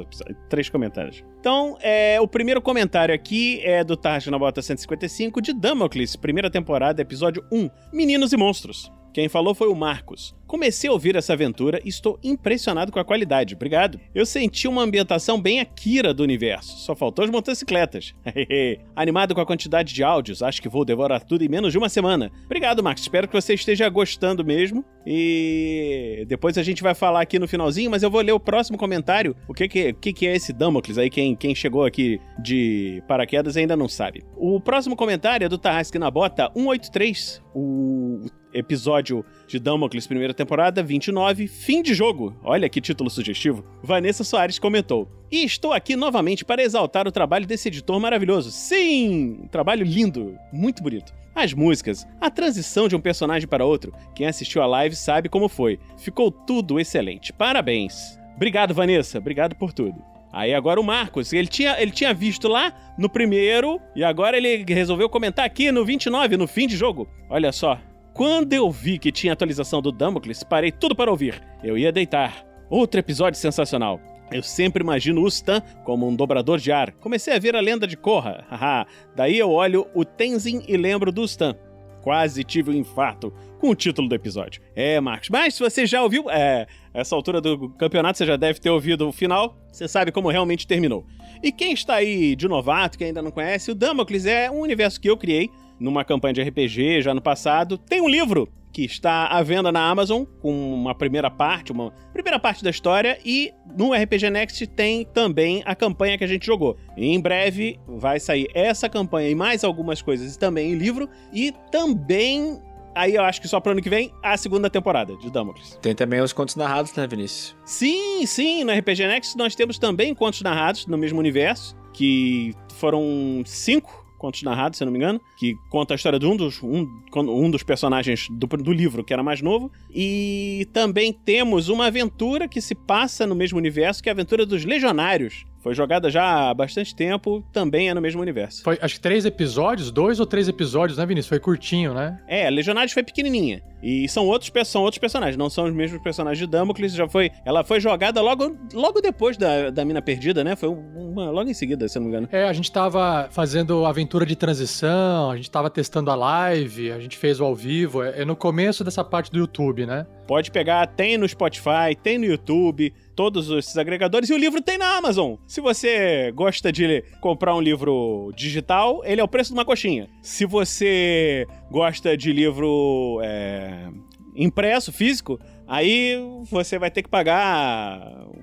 três comentários. Então, é, o primeiro comentário aqui é do Tarja na Bota 155 de Damocles, primeira temporada, episódio 1, Meninos e Monstros. Quem falou foi o Marcos. Comecei a ouvir essa aventura e estou impressionado com a qualidade. Obrigado. Eu senti uma ambientação bem Akira do universo. Só faltou as motocicletas. Animado com a quantidade de áudios, acho que vou devorar tudo em menos de uma semana. Obrigado, Marcos. Espero que você esteja gostando mesmo. E depois a gente vai falar aqui no finalzinho, mas eu vou ler o próximo comentário. O que que, que, que é esse Damocles aí? Quem, quem chegou aqui de paraquedas ainda não sabe. O próximo comentário é do Tarrasque na Bota 183. O episódio de Damocles, primeira temporada, 29, fim de jogo. Olha que título sugestivo. Vanessa Soares comentou. E estou aqui novamente para exaltar o trabalho desse editor maravilhoso. Sim! Trabalho lindo, muito bonito. As músicas, a transição de um personagem para outro. Quem assistiu a live sabe como foi. Ficou tudo excelente. Parabéns. Obrigado, Vanessa. Obrigado por tudo. Aí agora o Marcos, ele tinha, ele tinha visto lá no primeiro e agora ele resolveu comentar aqui no 29, no fim de jogo. Olha só, quando eu vi que tinha atualização do Damocles, parei tudo para ouvir. Eu ia deitar. Outro episódio sensacional. Eu sempre imagino o Stan como um dobrador de ar. Comecei a ver a lenda de Korra. Haha. Daí eu olho o Tenzin e lembro do Stan. Quase tive um infarto com o título do episódio. É, Marcos. Mas se você já ouviu, é, essa altura do campeonato você já deve ter ouvido o final, você sabe como realmente terminou. E quem está aí de novato, que ainda não conhece, o Damocles é um universo que eu criei numa campanha de RPG já no passado. Tem um livro que está à venda na Amazon com uma primeira parte, uma primeira parte da história e no RPG Next tem também a campanha que a gente jogou. E em breve vai sair essa campanha e mais algumas coisas também em livro e também Aí eu acho que só pro ano que vem, a segunda temporada de Damocles. Tem também os contos narrados, né, Vinícius? Sim, sim, no RPG Next nós temos também contos narrados no mesmo universo, que foram cinco contos narrados, se não me engano, que conta a história de um dos, um, um dos personagens do, do livro, que era mais novo. E também temos uma aventura que se passa no mesmo universo, que é a aventura dos Legionários. Foi jogada já há bastante tempo, também é no mesmo universo. Foi, acho que três episódios, dois ou três episódios, né, Vinícius? Foi curtinho, né? É, Legionários foi pequenininha. E são outros, são outros personagens, não são os mesmos personagens de Damocles. Já foi, ela foi jogada logo, logo depois da, da Mina Perdida, né? Foi uma, logo em seguida, se eu não me engano. É, a gente tava fazendo aventura de transição, a gente tava testando a live, a gente fez o ao vivo. É, é no começo dessa parte do YouTube, né? Pode pegar, tem no Spotify, tem no YouTube todos esses agregadores e o livro tem na Amazon. Se você gosta de comprar um livro digital, ele é o preço de uma coxinha. Se você gosta de livro é, impresso, físico, aí você vai ter que pagar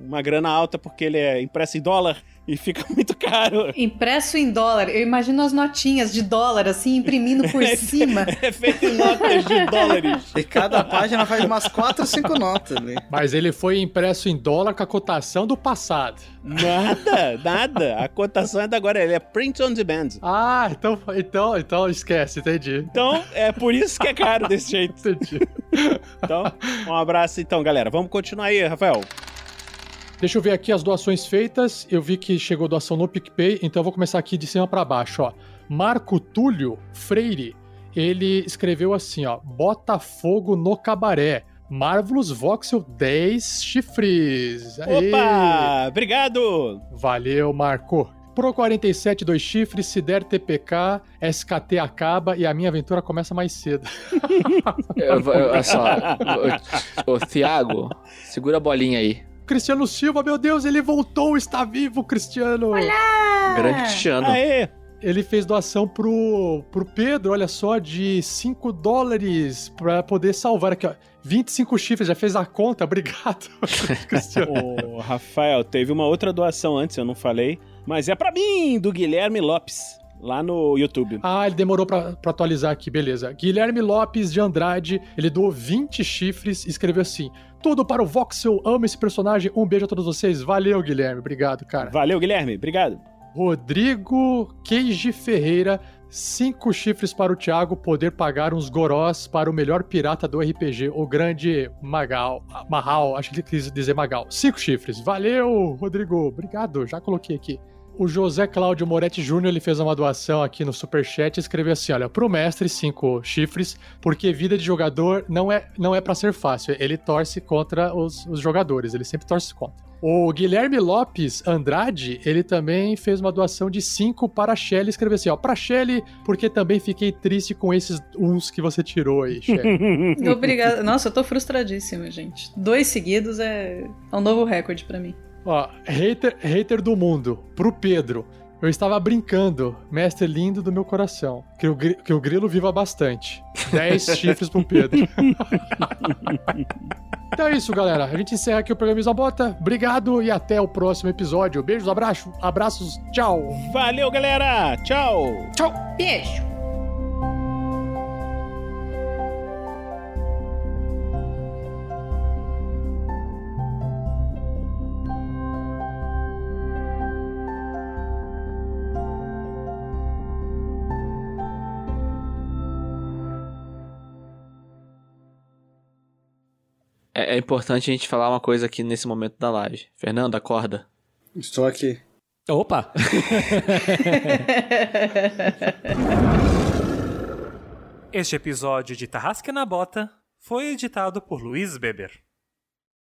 uma grana alta porque ele é impresso em dólar e fica muito caro. Impresso em dólar. Eu imagino as notinhas de dólar, assim, imprimindo por cima. É feito em notas de dólares. E cada página faz umas 4 ou 5 notas ali. Mas ele foi impresso em dólar com a cotação do passado. Nada, nada. A cotação é da agora, ele é print on demand. Ah, então, então, então esquece, entendi. Então, é por isso que é caro desse jeito. Entendi. Então, um abraço então, galera. Vamos continuar aí, Rafael. Deixa eu ver aqui as doações feitas. Eu vi que chegou doação no PicPay, então eu vou começar aqui de cima para baixo, ó. Marco Túlio Freire, ele escreveu assim, ó: Botafogo no cabaré. Marvelous Voxel 10 chifres. Aê! Opa! Obrigado! Valeu, Marco. Pro 47, dois chifres, se der TPK, SKT acaba e a minha aventura começa mais cedo. olha só, o, o, o Thiago, segura a bolinha aí. Cristiano Silva, meu Deus, ele voltou, está vivo, Cristiano. Grande Cristiano. Aê! Ele fez doação pro, pro Pedro, olha só, de 5 dólares pra poder salvar aqui, ó. 25 chifres, já fez a conta, obrigado, Cristiano. Ô, Rafael, teve uma outra doação antes, eu não falei, mas é pra mim, do Guilherme Lopes, lá no YouTube. Ah, ele demorou pra, pra atualizar aqui, beleza. Guilherme Lopes de Andrade, ele doou 20 chifres e escreveu assim: Tudo para o Voxel, amo esse personagem, um beijo a todos vocês. Valeu, Guilherme, obrigado, cara. Valeu, Guilherme, obrigado. Rodrigo Queiji Ferreira, cinco chifres para o Thiago poder pagar uns gorós para o melhor pirata do RPG, o grande Magal. Mahal, acho que ele quis dizer Magal. Cinco chifres. Valeu, Rodrigo. Obrigado, já coloquei aqui. O José Cláudio Moretti Júnior fez uma doação aqui no Superchat e escreveu assim: olha, pro mestre, cinco chifres, porque vida de jogador não é, não é para ser fácil. Ele torce contra os, os jogadores, ele sempre torce contra. O Guilherme Lopes Andrade, ele também fez uma doação de 5 para a Shelly. Escreveu assim, ó, pra Shelly, porque também fiquei triste com esses uns que você tirou aí, Shelly. Obrigada. Nossa, eu tô frustradíssima, gente. Dois seguidos é, é um novo recorde pra mim. Ó, hater, hater do mundo, pro Pedro. Eu estava brincando, mestre lindo do meu coração. Que o, que o grilo viva bastante. 10 chifres pro Pedro. então é isso, galera. A gente encerra aqui o programa Isabota. Obrigado e até o próximo episódio. Beijos, abraços, abraços, tchau. Valeu, galera! Tchau! Tchau. Beijo. É, é importante a gente falar uma coisa aqui nesse momento da live. Fernando, acorda. Estou aqui. Opa! Este episódio de Tarrasque na Bota foi editado por Luiz Beber.